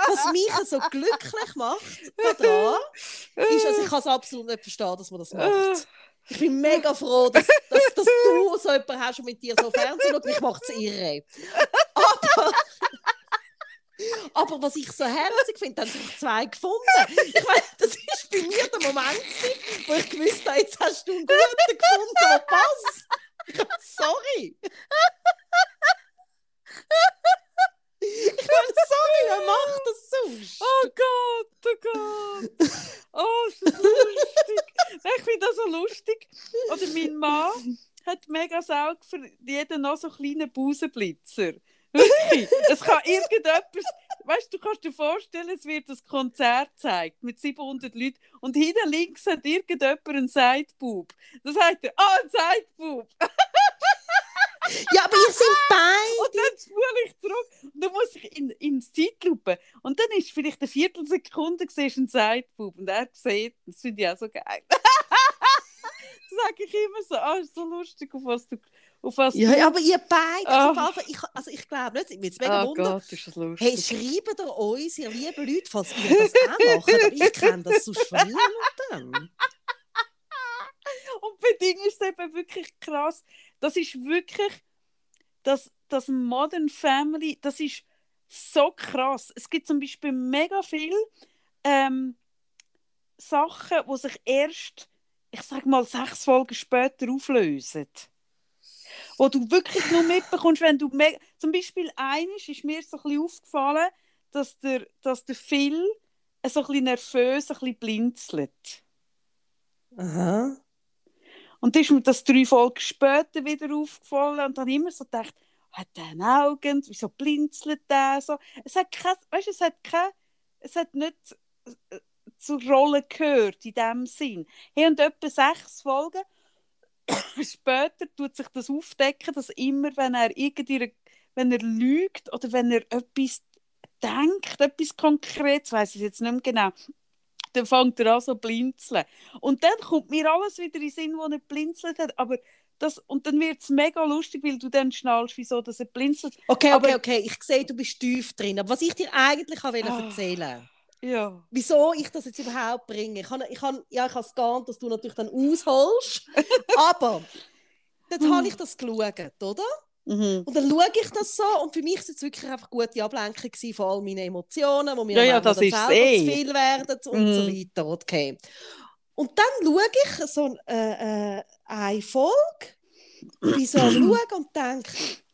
was mich so glücklich macht daran, ist, also ich kann es absolut nicht verstehen, dass man das macht. Ich bin mega froh, dass, dass, dass du so jemanden hast und mit dir so Fernsehen schaut, mich macht es irre. Aber, aber was ich so herzig finde, haben sich zwei gefunden. Ich meine, das war bei mir der Moment, wo ich gewusst habe, jetzt hast du einen guten gefunden, der passt. Sorry. Ich meine, sorry, wer macht das sonst? Oh Gott, oh Gott. Oh, ist das lustig. Ich finde das so lustig. Oder mein Mann hat mega Auge für jeden noch so kleinen Busenblitzer. Wirklich. Es kann irgendetwas, weißt du, du kannst dir vorstellen, es wird ein Konzert gezeigt mit 700 Leuten und hinten links hat irgendjemand einen Sideboob. Das sagt er, ah, ein Sideboob. Ja, aber ihr seid beide. Und dann spule ich zurück und dann muss ich in, in die Zeitlupe. Und dann ist vielleicht eine Viertelsekunde siehst du ein Sideboob und er sieht, das finde ich auch so geil. das sage ich immer so, ah, ist so lustig, auf was du... Auf was Ja, aber ihr beide, also, auf jeden Fall, ich, also ich glaube nicht, ich jetzt mega oh. Gott, ist das lustig. Hey, schreibt ihr uns, ihr lieben Leute, falls ihr das auch macht. Aber ich kenne das sonst von niemandem. Und bei Dingen ist es eben wirklich krass. Das ist wirklich, das, das Modern Family, das ist so krass. Es gibt zum Beispiel mega viel ähm, Sachen, die sich erst, ich sag mal, sechs Folgen später auflösen. Wo du wirklich nur mitbekommst, wenn du zum Beispiel eines ist mir so ein bisschen aufgefallen, dass der, dass der Phil so ein bisschen nervös, ein bisschen blinzelt. Aha. Und dann ist mir das drei Folgen später wieder aufgefallen und dann immer so gedacht, hat der einen Augen, wieso blinzelt der so? Es hat kein, weißt, es hat kein, es hat nicht äh, zur Rolle gehört in dem Sinn. Hey, und etwa sechs Folgen später tut sich das aufdecken, dass immer, wenn er wenn er lügt oder wenn er etwas denkt, etwas Konkretes, weiß ich jetzt nicht mehr genau, dann fängt er an so zu blinzeln. Und dann kommt mir alles wieder in den Sinn, wo er blinzelt hat. Aber das, und dann wird es mega lustig, weil du dann schnallst, wieso dass er blinzelt. Okay, okay, Aber- okay. Ich sehe, du bist tief drin. Aber was ich dir eigentlich wollte Ah. erzählen Ja. wieso ich das jetzt überhaupt bringe. Ich habe ich habe- ja, ich es geahnt, dass du natürlich dann ausholst. aber jetzt habe ich das geschaut, oder? Mhm. Und dann schaue ich das so und für mich war es wirklich einfach eine gute Ablenkung von all meinen Emotionen, die mir Ja, ja, das dann ist selber eh. zu viel werden und so Mhm. weiter. Okay. Und dann schaue ich so äh, äh, eine Folge, bin so am Schauen und denke,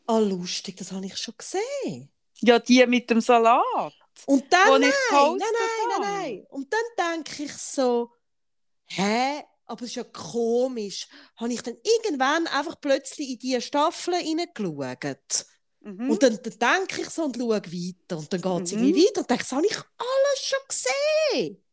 ah lustig, das habe ich schon gesehen. ja, die mit dem Salat. Und dann, nein, ich nein, nein, nein, nein. Und dann denke ich so, hä? Aber es ist ja komisch. Habe ich dann irgendwann einfach plötzlich in diese Staffel hineingeschaut? Mhm. Und dann, dann denke ich so und schaue weiter. Und dann geht es Mhm. irgendwie weiter und denke, das habe ich alles schon gesehen.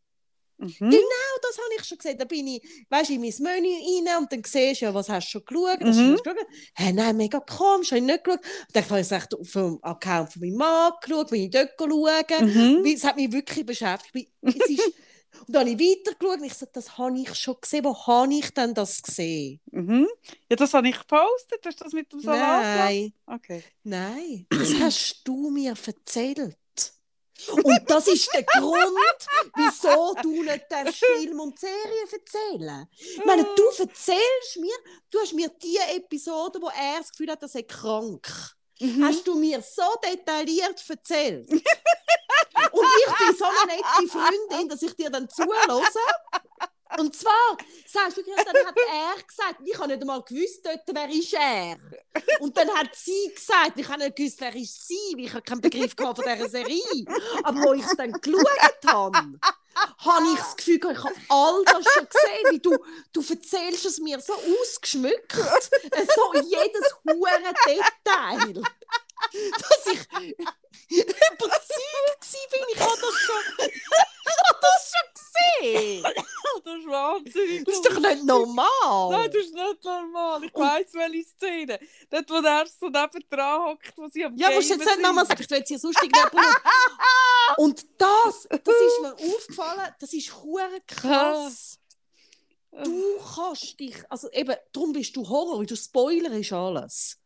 Mhm. Genau das habe ich schon gesehen. Da bin ich, weißt du, in mein Menü rein und dann siehst du ja, was hast du schon geschaut? Hast du Mhm. schon geschaut? Hä, nein, mega komisch, habe ich nicht geschaut. Und dann habe ich es echt auf dem Account von meinem Mann geschaut, bin ich dort schauen. Mhm. Es hat mich wirklich beschäftigt. Es ist, und dann habe ich weitergeschaut und ich so, das habe ich schon gesehen. Wo habe ich denn das gesehen? Mhm. Ja, das habe ich gepostet. Hast du das mit dem Salat Nein? Okay. nein, das hast du mir erzählt. Und das ist der Grund, wieso du nicht darfst Film und Serien erzählen Ich meine, du erzählst mir, du hast mir die Episode, wo er das Gefühl hat, er sei krank, Mhm. hast du mir so detailliert erzählt. Und ich bin so eine nette Freundin, dass ich dir dann zuhöre. Und zwar, sagst du, dann hat er gesagt, ich habe nicht einmal gewusst, dort, wer ist er. Und dann hat sie gesagt, ich habe nicht gewusst, wer ist sie, weil ich habe keinen Begriff von dieser Serie. Aber wo ich es dann geschaut habe, habe ich das Gefühl, ich habe all das schon gesehen, wie du, du erzählst es mir so ausgeschmückt, so jedes hure Detail, dass ich überzeugt gewesen bin, ich habe das schon, das schon gesehen. Das ist wahnsinnig. Das ist doch nicht normal. Nein, das ist nicht normal. Ich weiss, welche Szene. Dort, wo der so neben dran hockt, wo sie am Ja, musst du jetzt nicht nochmal sagen, ich will hier sonst irgendjemanden Und das, das ist mir aufgefallen, das ist krass. Du kannst dich, also eben, darum bist du Horror, weil du Spoiler ist alles.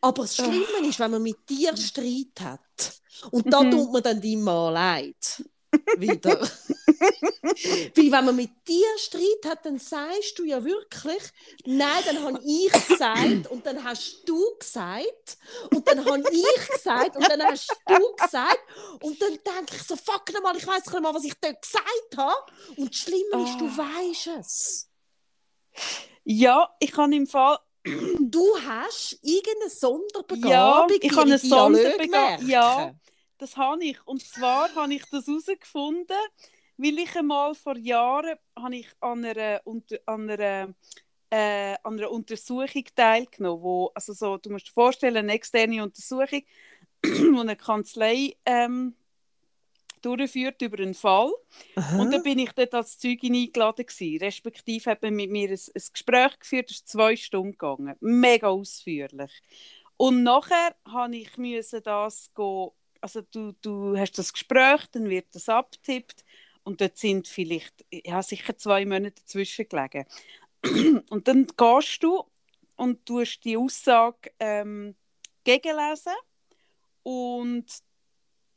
Aber das Schlimme ist, wenn man mit dir Streit hat und da Mhm. tut man dann deinem Mann leid. Wieder. Weil wenn man mit dir Streit hat, dann sagst du ja wirklich, nein, dann habe ich gesagt und dann hast du gesagt und dann habe ich gesagt und dann hast du gesagt und dann denke ich so, fuck nochmal, ich weiß nicht mal, was ich dort gesagt habe. Und das Schlimme ist, du Ah. weißt es. Ja, ich kann im Fall. Du hast irgendeine Sonderbegabung Ja, ich habe eine Sonderbegabung. Ja. Das habe ich. Und zwar habe ich das herausgefunden, weil ich einmal vor Jahren habe ich an einer, an einer, äh, an einer Untersuchung teilgenommen, wo, also so, du musst dir vorstellen, eine externe Untersuchung, wo eine Kanzlei ähm, durchführt über einen Fall. Aha. Und dann bin ich dort als Zeugin eingeladen gewesen. Respektive hat man mit mir ein, ein Gespräch geführt, das ist zwei Stunden gegangen. Mega ausführlich. Und nachher habe ich müssen das go, also du, du hast das Gespräch, dann wird das abtippt und dort sind vielleicht, ja sicher zwei Monate dazwischen gelegen. Und dann gehst du und tust die Aussage ähm, gegenlesen und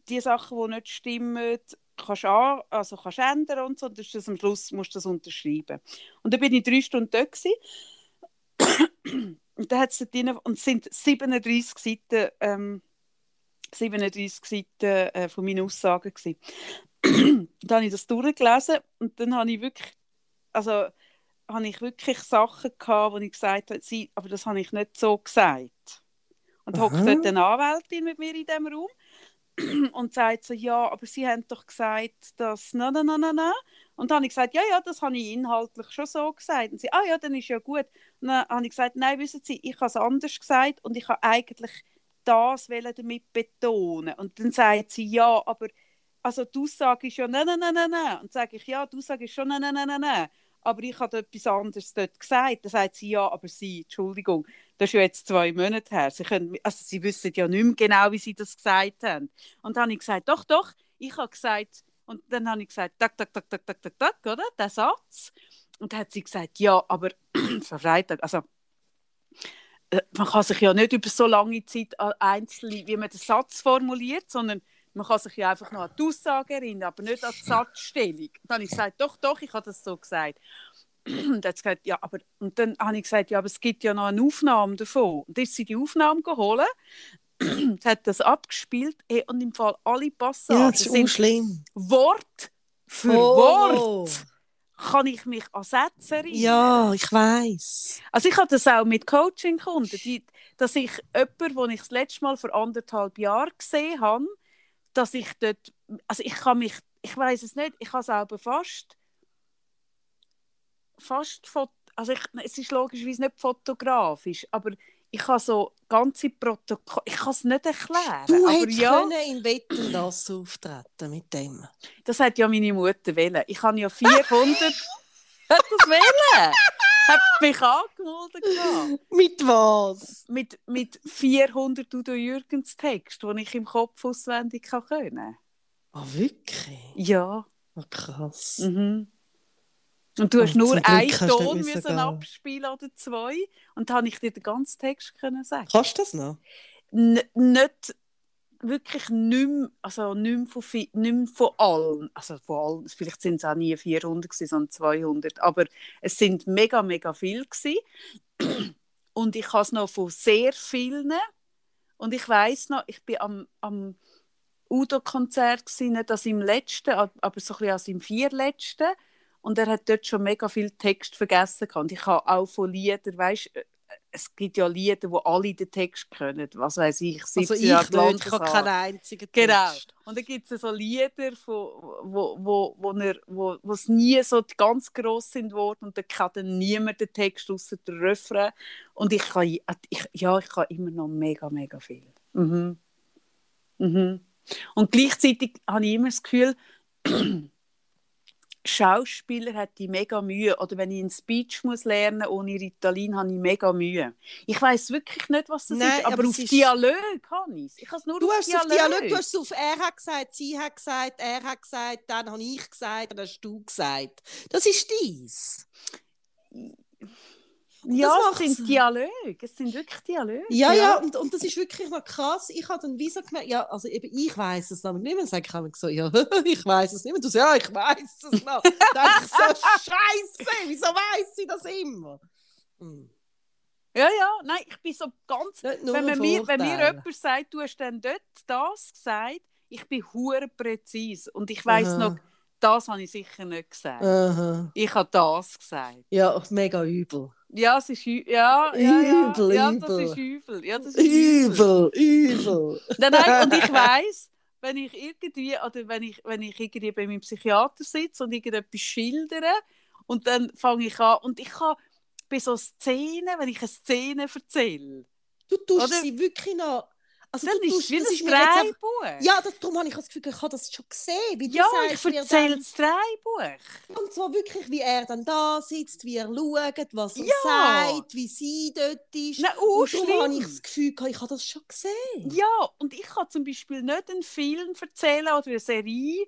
die Sachen, die nicht stimmen, kannst an, also kannst ändern und so. Und das am Schluss musst du das unterschreiben. Und dann bin ich drei Stunden dort und da hat es und es sind 37 Seiten, ähm, 37 Seiten äh, von meinen Aussagen dann habe ich das durchgelesen und dann habe ich wirklich, also habe ich wirklich Sachen gehabt, wo ich gesagt habe, sie, aber das habe ich nicht so gesagt. Und hockt dort eine Anwältin mit mir in diesem Raum und sagt so, ja, aber Sie haben doch gesagt, dass na na na na na. Und dann habe ich gesagt, ja, ja, das habe ich inhaltlich schon so gesagt. Und sie, ah ja, dann ist ja gut. Und dann habe ich gesagt, nein, wissen Sie, ich habe es anders gesagt und ich habe eigentlich das damit betonen. Und dann sagt sie, ja, aber also die Aussage ja nein, nein, nein, nein, nein. Und sage ich, ja, die Aussage ist schon nein, nein, nein, nein. Aber ich habe etwas anderes dort gesagt. Dann sagt sie, ja, aber Sie, Entschuldigung, das ist ja jetzt zwei Monate her. Sie, können, also Sie wissen ja nicht mehr genau, wie Sie das gesagt haben. Und dann habe ich gesagt, doch, doch, ich habe gesagt, und dann habe ich gesagt, tak, tak, tak, tak, tak, tak, tak, oder, der Satz. Und dann hat sie gesagt, ja, aber Frau Freitag, also man kann sich ja nicht über so lange Zeit an einzelne, wie man den Satz formuliert, sondern man kann sich ja einfach noch an die Aussage erinnern, aber nicht an die Satzstellung. Dann habe ich gesagt, doch, doch, ich habe das so gesagt. Und dann hat gesagt, ja, aber, und dann habe ich gesagt, ja, aber es gibt ja noch eine Aufnahme davon. Und dann ist sie die Aufnahme geholt, hat das abgespielt ey, und im Fall alle Passagen ja, das ist sind schlimm. Wort für Oh. Wort kann ich mich an Sätze erinnern. Ja, ich weiß. Also ich habe das auch mit Coaching-Kunden, dass ich jemanden, den ich das letzte Mal vor anderthalb Jahren gesehen habe, dass ich dort, also ich kann mich, ich weiß es nicht, ich habe es auch fast, fast, also ich, es ist logischerweise nicht fotografisch, aber ich habe so ganze Protokoll, ich kann es nicht erklären, Du aber ja, können in Wetten das auftreten mit dem. das hat ja meine Mutter wählen. Ich habe ja 400, hat das wählen, hat mich angemeldet gehabt. Mit was? mit, mit 400 Udo Jürgens Text, den ich im Kopf auswendig kann können. Ah, wirklich? Ja. Ah, krass. Mhm. Und du Oh, hast nur zum Glück einen Ton müssen gehen. abspielen oder zwei und dann habe ich dir den ganzen Text können sagen. Kannst du das noch? N nicht wirklich nicht mehr, also nicht mehr von, nicht mehr von allen, also von allen, vielleicht sind es auch nie 400 gewesen, sondern 200, aber es sind mega, mega viel gewesen. und ich habe es noch von sehr vielen und ich weiß noch, ich bin am, am Udo-Konzert gewesen, nicht als im letzten, ab- aber so ein bisschen als im vierletzten und er hat dort schon mega viel Text vergessen gehabt. und ich habe auch von Liedern, weißt es gibt ja Lieder, wo alle den Text können. Was weiß ich, Also 17 ich Jahre nicht, ich habe Landeshaar. keinen einzigen Genau. Text. Und dann gibt es so Lieder, wo, wo, wo, wo, er, wo, wo es nie so ganz gross sind worden und da kann dann niemand den Text außer der Refrain. Und ich kann, ich, ja, ich kann immer noch mega, mega viel. Mhm. Mhm. Und gleichzeitig habe ich immer das Gefühl, Schauspieler hätte mega Mühe. Oder wenn ich einen Speech muss lernen ohne Ritalin, habe ich mega Mühe. Ich weiß wirklich nicht, was das Nein, ist, aber, aber auf ist- Dialog kann ich es. Ich habe es nur Du auf hast es auf Dialog. Dialog, du hast es auf er hat gesagt, sie hat gesagt, er hat gesagt, dann habe ich gesagt, dann hast du gesagt. Das ist dies. Ja, das es sind Dialoge. Es sind wirklich Dialoge. Ja, ja, und, und das ist wirklich noch krass. Ich habe dann wie so gemerkt, ja, also eben, ich weiß es aber nicht mehr. Dann sage ich immer so, ja, ich weiß es nicht mehr. Du sagst, ja, ich weiß es noch. Dann ich so, Scheiße, wieso weiß ich das immer? Hm. Ja, ja, nein, ich bin so ganz. Wenn, man mir, wenn mir jemand sagt, du hast dann dort das gesagt, ich bin hure präzise. Und ich weiß noch, das habe ich sicher nicht gesagt. Aha. Ich habe das gesagt. Ja, mega übel. Ja, es ist ja, ja, ja, Übel, ja, übel. das ist übel. Ja, das ist übel. Übel, übel. Nein, und ich weiß, wenn ich irgendwie, oder wenn ich, wenn ich irgendwie bei meinem Psychiater sitze und irgendetwas schildere und dann fange ich an und ich kann bei so Szenen, wenn ich eine Szene erzähle, Du tust Oder? sie wirklich noch. Also, du ist das ein ist Drehbuch. Ja, das, darum habe ich das Gefühl, ich habe das schon gesehen. Wie du ja sagst, ich er erzähle das Drehbuch. Und zwar wirklich, wie er dann da sitzt, wie er schaut, was er Ja. sagt, wie sie dort ist. Nein, oh, und darum habe ich das Gefühl, ich habe das schon gesehen. Ja, und ich kann zum Beispiel nicht einen Film erzählen oder eine Serie,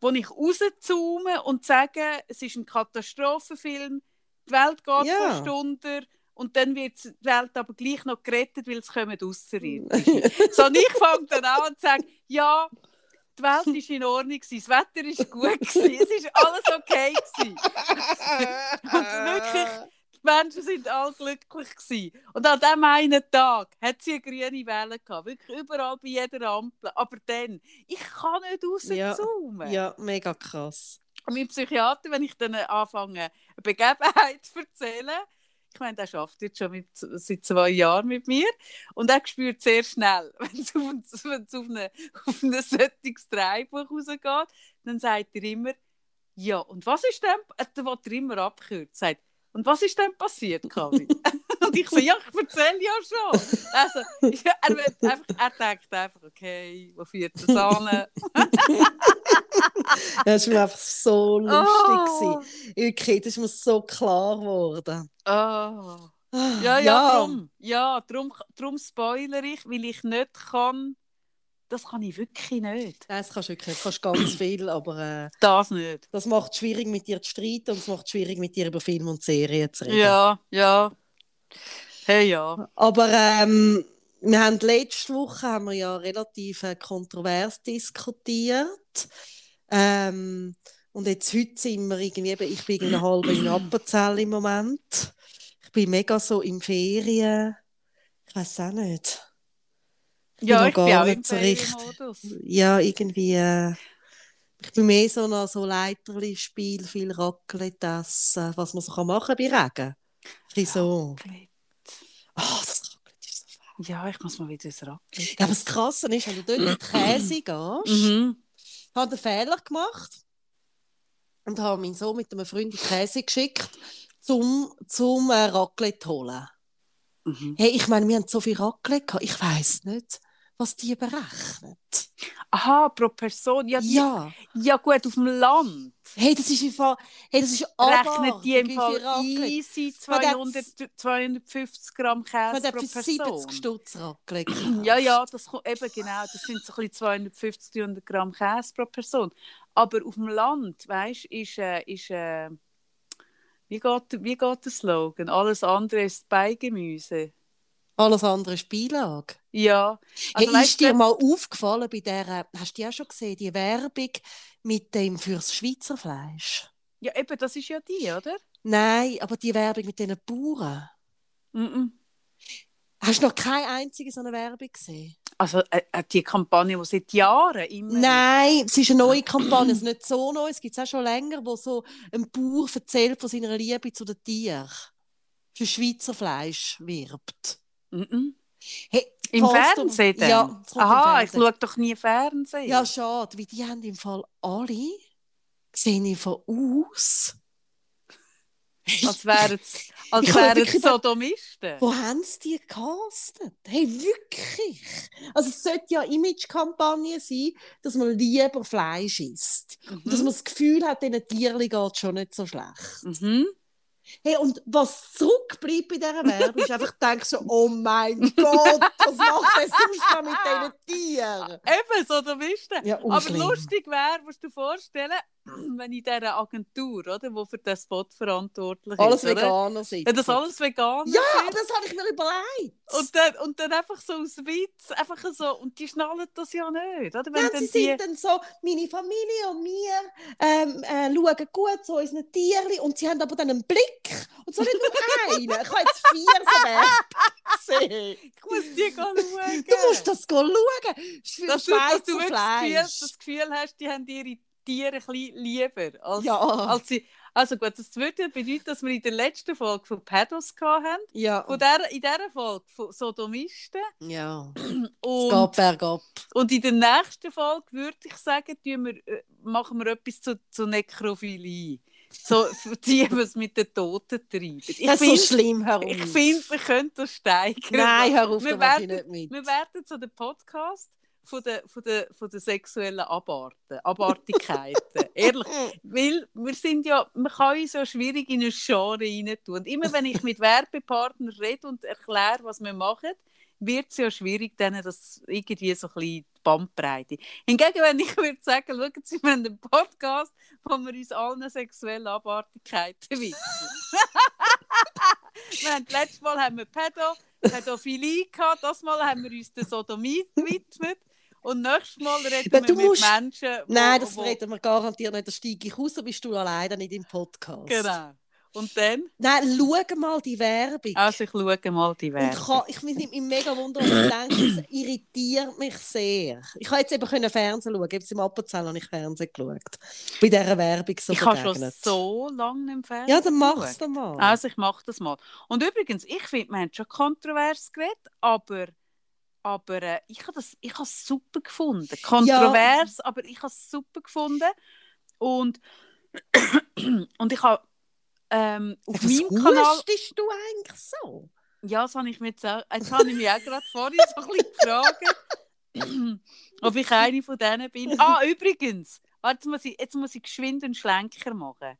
wo ich rauszoome und sage, es ist ein Katastrophenfilm, die Welt geht Ja. fast unter und dann wird die Welt aber gleich noch gerettet, weil es kommen Außerirdische. Sondern ich fange dann an und sage, ja, die Welt ist in Ordnung, das Wetter ist gut, gewesen, es ist alles okay. Gewesen. Und wirklich, die Menschen sind alle glücklich gewesen. Und an diesem einen Tag hat sie eine grüne Welle gehabt. Wirklich überall bei jeder Ampel. Aber dann, ich kann nicht Ja, rauszoomen. Ja, mega krass. Und mein Psychiater, wenn ich dann anfange, eine Begebenheit zu erzählen, ich meine, der arbeitet jetzt schon mit, seit zwei Jahren mit mir und er spürt sehr schnell, wenn es auf ein, auf eine, auf ein solches Drehbuch rausgeht, dann sagt er immer, ja, und was ist denn, äh, dann will er immer abkürzen, sagt, und was ist denn passiert, Karin? und ich so, ja, ich erzähle ja schon. Also, ja, er, einfach, er denkt einfach, okay, wo führt das an? Das war mir einfach so lustig. Oh. Wirklich, das ist mir so klar geworden. Oh. Ah, Ja, ja, drum. Ja, drum, drum spoiler ich, weil ich nicht kann. Das kann ich wirklich nicht. Nein, das kannst du wirklich nicht. Du kannst ganz viel, aber äh, Das nicht. das macht es schwierig, mit dir zu streiten und es macht es schwierig, mit dir über Filme und Serien zu reden. Ja, ja. Hey, ja. Aber ähm, wir haben letzte Woche haben wir ja relativ äh, kontrovers diskutiert. Ähm, und jetzt heute sind wir irgendwie, ich bin irgendwie eine halbe in Appenzell im Moment. Ich bin mega so im Ferien. Ich weiß auch nicht. Ja, noch ich bin gar auch nicht so. Ferienmodus. Ja, irgendwie. Äh, ich bin mehr so noch so Leiterli-Spiel, viel Raclette essen, was man so kann machen bei Regen. Bisschen so. Ah, das Raclette ist so fein. Ja, ich muss mal wieder ins Raclette. Ja, aber das Krasse ist, wenn du dort mit Käse gehst, Mhm. ich habe einen Fehler gemacht und habe meinen Sohn mit einem Freund in Käse geschickt, zum, zum äh, Raclette holen. Mhm. Hey, ich meine, wir haben so viel Raclette gehabt, ich weiß nicht, was die berechnet. Aha, pro Person. Ja, die, ja. Ja, gut, auf dem Land. hey, das ist im Fall, hey, das ist Rechnet die im Fall easy Man hat- 200, 250 Gramm Käse pro für 70 Person. Stutz gekauft. Ja, ja, das kommt eben genau. Das sind so ein bisschen 250, 300 Gramm Käse pro Person. Aber auf dem Land, weißt du, ist, äh, ist äh, wie, geht, wie geht der Slogan? Alles andere ist Beigemüse. Alles andere ist Beilage. Ja. Hey, Also, weißt ist dir mal aufgefallen bei der, hast du auch schon gesehen, die Werbung mit dem fürs Schweizer Fleisch? ja, eben, das ist ja die, oder? Nein, aber die Werbung mit diesen Bauern. Mhm. Hast du noch keine einzige so eine Werbung gesehen? Also äh, äh, die Kampagne, die seit Jahren immer. Nein, es ist eine neue Kampagne, es ist nicht so neu, es gibt es auch schon länger, wo so ein Bauer erzählt von seiner Liebe zu den Tieren. Für Schweizer Fleisch wirbt. Mhm. Hey, Im Fernsehen dann? Ja, Aha, ich schaue doch nie Fernsehen. Ja, schade, weil die haben im Fall alle, sehen im Fall aus. Als wären es als Ich wären Sodomisten. Wo haben sie die gecastet? Hey, wirklich? Also es sollte ja Image-Kampagne sein, dass man lieber Fleisch isst. Und dass Mhm. man das Gefühl hat, diesen Tieren geht es schon nicht so schlecht. Mhm. Hey, und was zurückbleibt bei dieser Werbung, ist einfach, denkst du, oh mein Gott, was macht der sonst mit diesen Tier. Eben, so der Miste. Ja, Aber unschlimm. lustig wäre, musst du dir vorstellen, wenn in dieser Agentur, oder, wo für den Spot verantwortlich Alles ist, oder? Veganer sind. Wenn das alles vegan Ja, sind. das habe ich mir überlegt. Und dann, und dann einfach so aus Witz, einfach so, und die schnallen das ja nicht, oder? Wenn Ja, sie die, sind dann so, meine Familie und wir ähm, äh, schauen gut zu unseren Tieren und sie haben aber dann einen Blick und so nicht nur einen. Ich habe jetzt vier so gesehen. ich muss die schauen. Du musst das schauen. Das für dass du, das Gefühl, das Gefühl hast, die haben ihre Tiere ein bisschen lieber. Als, Ja. als sie, also gut, das würde bedeuten, dass wir in der letzten Folge von Pedos hatten. Ja. Von der, in dieser Folge von Sodomisten. ja. Es Und, geht bergab. und in der nächsten Folge würde ich sagen, wir, äh, machen wir etwas zu, zu Nekrophilie. So die, was mit den Toten treiben. Ich Das ist so schlimm, hör auf. ich finde, wir können das steigern. Nein, hör auf, wir werden, nicht mit. wir werden so den Podcast von der, von der, von der sexuellen Abarten, Abartigkeiten. Ehrlich. Weil wir sind ja, man kann uns ja schwierig in ein Genre rein tun. Und immer wenn ich mit Werbepartnern rede und erkläre, was wir machen, wird es ja schwierig, denen das irgendwie so ein bisschen die Bandbreite. Hingegen, wenn ich würde sagen, schauen Sie, wir haben einen Podcast, wo wir uns allen sexuellen Abartigkeiten widmen. wir haben, letztes Mal haben wir Pädo, Pädophilie gehabt, das Mal haben wir uns der Sodomie gewidmet. Und nächstes Mal reden Ja, wir du mit musst- Menschen, wo, Nein, das wo, reden wir garantiert nicht. Da steige ich raus, da bist du alleine nicht im Podcast. Genau. Und dann? Nein, schau mal die Werbung. Also ich schaue mal die Und Werbung. kann, ich finde mich mega wunder, ich denke, es irritiert mich sehr. Ich habe jetzt eben können Fernsehen schauen, jetzt im Appenzell habe ich Fernsehen geschaut. Bei dieser Werbung so ich habe schon so lange im Fernsehen Ja, dann mach's doch mal. Also ich mache das mal. Und übrigens, ich finde, wir haben schon kontrovers geredet, aber, aber äh, ich habe das ich habe es super gefunden. Kontrovers, aber ich habe es super gefunden. Und, und ich habe ähm, auf was meinem Kanal... hustest du eigentlich so? Ja, das habe ich mir jetzt auch, jetzt habe ich mich auch gerade vorhin so ein bisschen gefragt, ob ich eine von denen bin. Ah, übrigens, jetzt muss ich, jetzt muss ich geschwind einen Schlenker machen.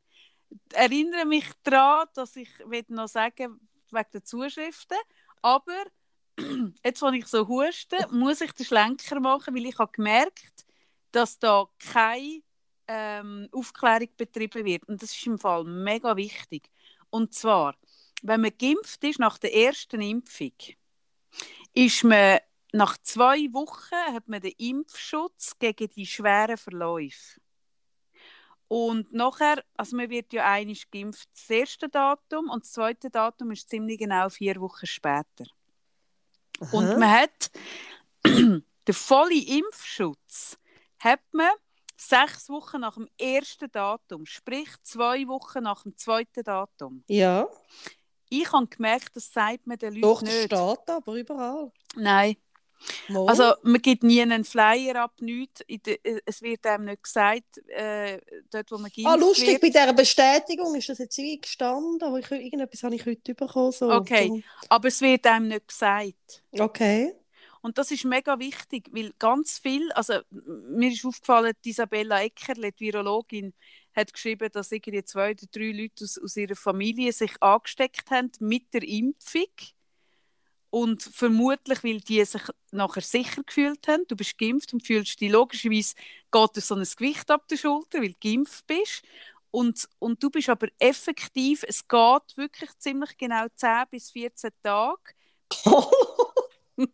Erinnere mich daran, dass ich noch sagen wegen der Zuschriften, aber jetzt, wenn ich so huste, muss ich den Schlenker machen, weil ich habe gemerkt, dass da keine ähm, Aufklärung betrieben wird. Und das ist im Fall mega wichtig. Und zwar, wenn man geimpft ist nach der ersten Impfung, ist man nach zwei Wochen hat man den Impfschutz gegen die schweren Verläufe. Und nachher, also man wird ja einig geimpft, das erste Datum und das zweite Datum ist ziemlich genau vier Wochen später. Und Aha. man hat den vollen Impfschutz hat man sechs Wochen nach dem ersten Datum, sprich zwei Wochen nach dem zweiten Datum. Ja, Ich habe gemerkt, das sagt man den Leuten doch, das nicht. steht aber überall. Nein. Mal. Also man gibt nie einen Flyer ab, nichts. Äh, Es wird einem nicht gesagt, äh, dort wo man geimpft ah, lustig, wird. bei dieser Bestätigung ist das jetzt wie gestanden, aber ich, irgendetwas habe ich heute bekommen. So. Okay. Aber es wird einem nicht gesagt. Okay. Und das ist mega wichtig, weil ganz viel, also mir ist aufgefallen, Isabella Eckerle, die Virologin, hat geschrieben, dass irgendwie zwei oder drei Leute aus, aus ihrer Familie sich angesteckt haben mit der Impfung. Und vermutlich, weil die sich nachher sicher gefühlt haben. Du bist geimpft und fühlst dich logischerweise, geht dir so ein Gewicht ab der Schulter, weil du geimpft bist. Und, und du bist aber effektiv, es geht wirklich ziemlich genau 10 bis 14 Tage,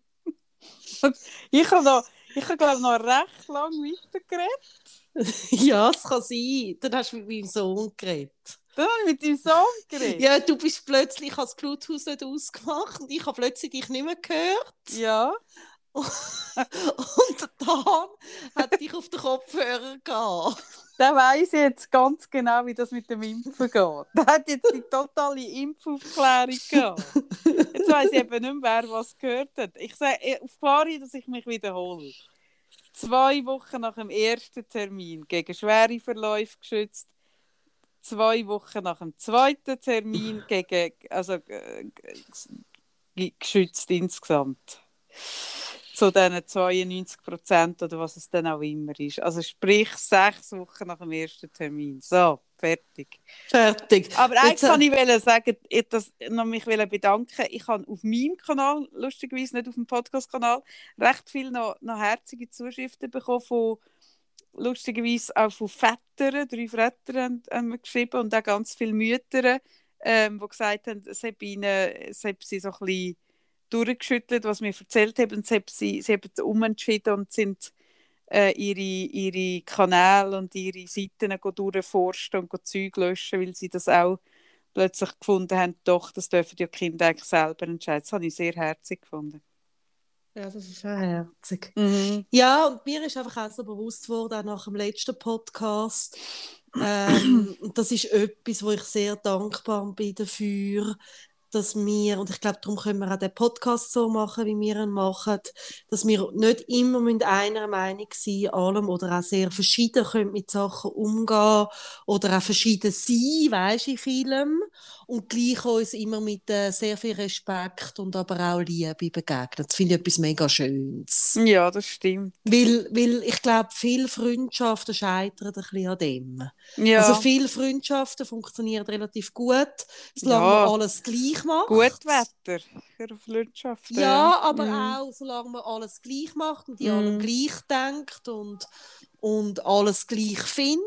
Ich habe noch, ich habe glaube noch recht lange weitergeredet. ja, es kann sein. Dann hast du mit meinem Sohn geredet. Dann habe ich mit deinem Sohn geredet. Ja, du bist plötzlich, ich habe das Bluetooth nicht ausgemacht und ich habe plötzlich dich nicht mehr gehört. Ja. Und dann hat dich auf den Kopfhörer gehabt. Der weiss jetzt ganz genau, wie das mit dem Impfen geht. Der hat jetzt die totale Impfaufklärung gehabt. Jetzt weiss ich eben nicht mehr, wer was gehört hat. Ich sage eh, auf hin, dass ich mich wiederhole. Zwei Wochen nach dem ersten Termin gegen schwere Verläufe geschützt. Zwei Wochen nach dem zweiten Termin gegen, also, äh, geschützt insgesamt. Zu diesen 92 Prozent oder was es dann auch immer ist. Also sprich sechs Wochen nach dem ersten Termin. So. Fertig. Fertig. Aber eigentlich Jetzt, äh, kann ich sagen, ich das, noch mich bedanken. Ich habe auf meinem Kanal, lustigerweise nicht auf dem Podcast-Kanal, recht viel noch, noch herzige Zuschriften bekommen von lustigerweise auch von Vätern, drei Väter haben, haben wir geschrieben und auch ganz viele Mütter, ähm, die gesagt haben, es habe, ihnen, es habe sie so ein bisschen durchgeschüttelt, was wir erzählt haben, und es habe sie, sie haben umentschieden und sind äh, ihre, ihre Kanäle und ihre Seiten go durchforsten und Zeug löschen, weil sie das auch plötzlich gefunden haben, doch, das dürfen die Kinder eigentlich selber entscheiden. Das habe ich sehr herzig gefunden. Ja, das ist schon herzig. Mhm. Ja, und mir ist einfach auch so bewusst geworden, auch nach dem letzten Podcast, ähm, und das ist etwas, wo ich sehr dankbar bin dafür, dass wir, und ich glaube, darum können wir auch den Podcast so machen, wie wir ihn machen, dass wir nicht immer mit einer Meinung sein allem oder auch sehr verschieden können mit Sachen umgehen oder auch verschieden sein, weißt du, in vielem und gleich uns immer mit äh, sehr viel Respekt und aber auch Liebe begegnen. Das finde ich etwas mega Schönes. Ja, das stimmt. Weil, weil ich glaube, viele Freundschaften scheitern ein bisschen an dem. Ja. Also viele Freundschaften funktionieren relativ gut, solange Ja. man alles gleich macht. Gut Wetter für Flirtschaften. Ja, aber Mhm. auch solange man alles gleich macht und die Mhm. alle gleich denkt und, und alles gleich findet.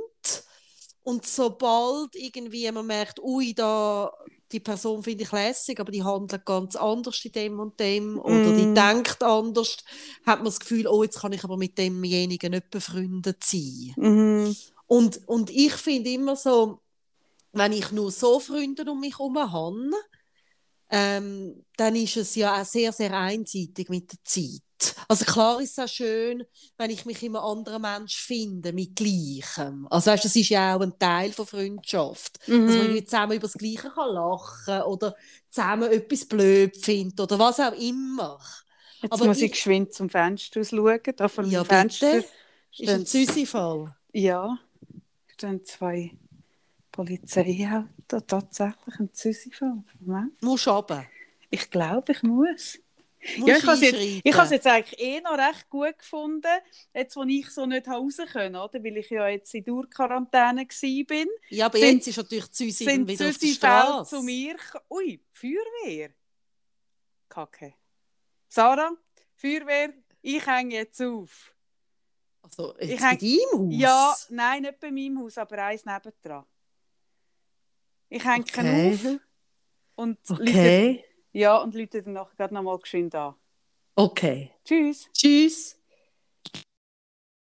Und sobald irgendwie man merkt, ui, da, die Person finde ich lässig, aber die handelt ganz anders in dem und dem oder die Mhm. denkt anders, hat man das Gefühl, oh, jetzt kann ich aber mit demjenigen nicht befreundet sein. Mhm. Und, und ich finde immer so, wenn ich nur so Freunde um mich herum habe, ähm, dann ist es ja auch sehr, sehr einseitig mit der Zeit. Also klar ist es auch schön, wenn ich mich in einem anderen Mensch finde, mit Gleichem. Also weißt, das ist ja auch ein Teil von Freundschaft. Dass man Mhm. zusammen über das Gleiche kann lachen oder zusammen etwas blöd findet oder was auch immer. Jetzt Aber muss ich ich- geschwind zum Fenster aus schauen. Da dem Ja, Fenster bitte. Ist ein stehen, Züsi-Fall. ja, stehen zwei Polizeiautos. Tatsächlich ein Züsifall. Moment. Musst du runter. Ich glaube, ich muss. Ja, ich habe es jetzt, ich jetzt eigentlich eh noch recht gut gefunden, jetzt wo ich so nicht raus können, oder? weil ich ja jetzt in Durchquarantäne war. Ja, aber sind- jetzt ist natürlich Züsi sind wieder auf der Züsi Straße. zu mir. Ui, Feuerwehr. Kacke. Sarah, Feuerwehr, ich hänge jetzt auf. Also, Ich jetzt häng- bei deinem Haus? Ja, nein, nicht bei meinem Haus, aber eins nebendran. Ich hänge Okay. auf und Okay. Ja, und Leute dann nachher gerade nochmal geschwind an. Okay. Tschüss. Tschüss.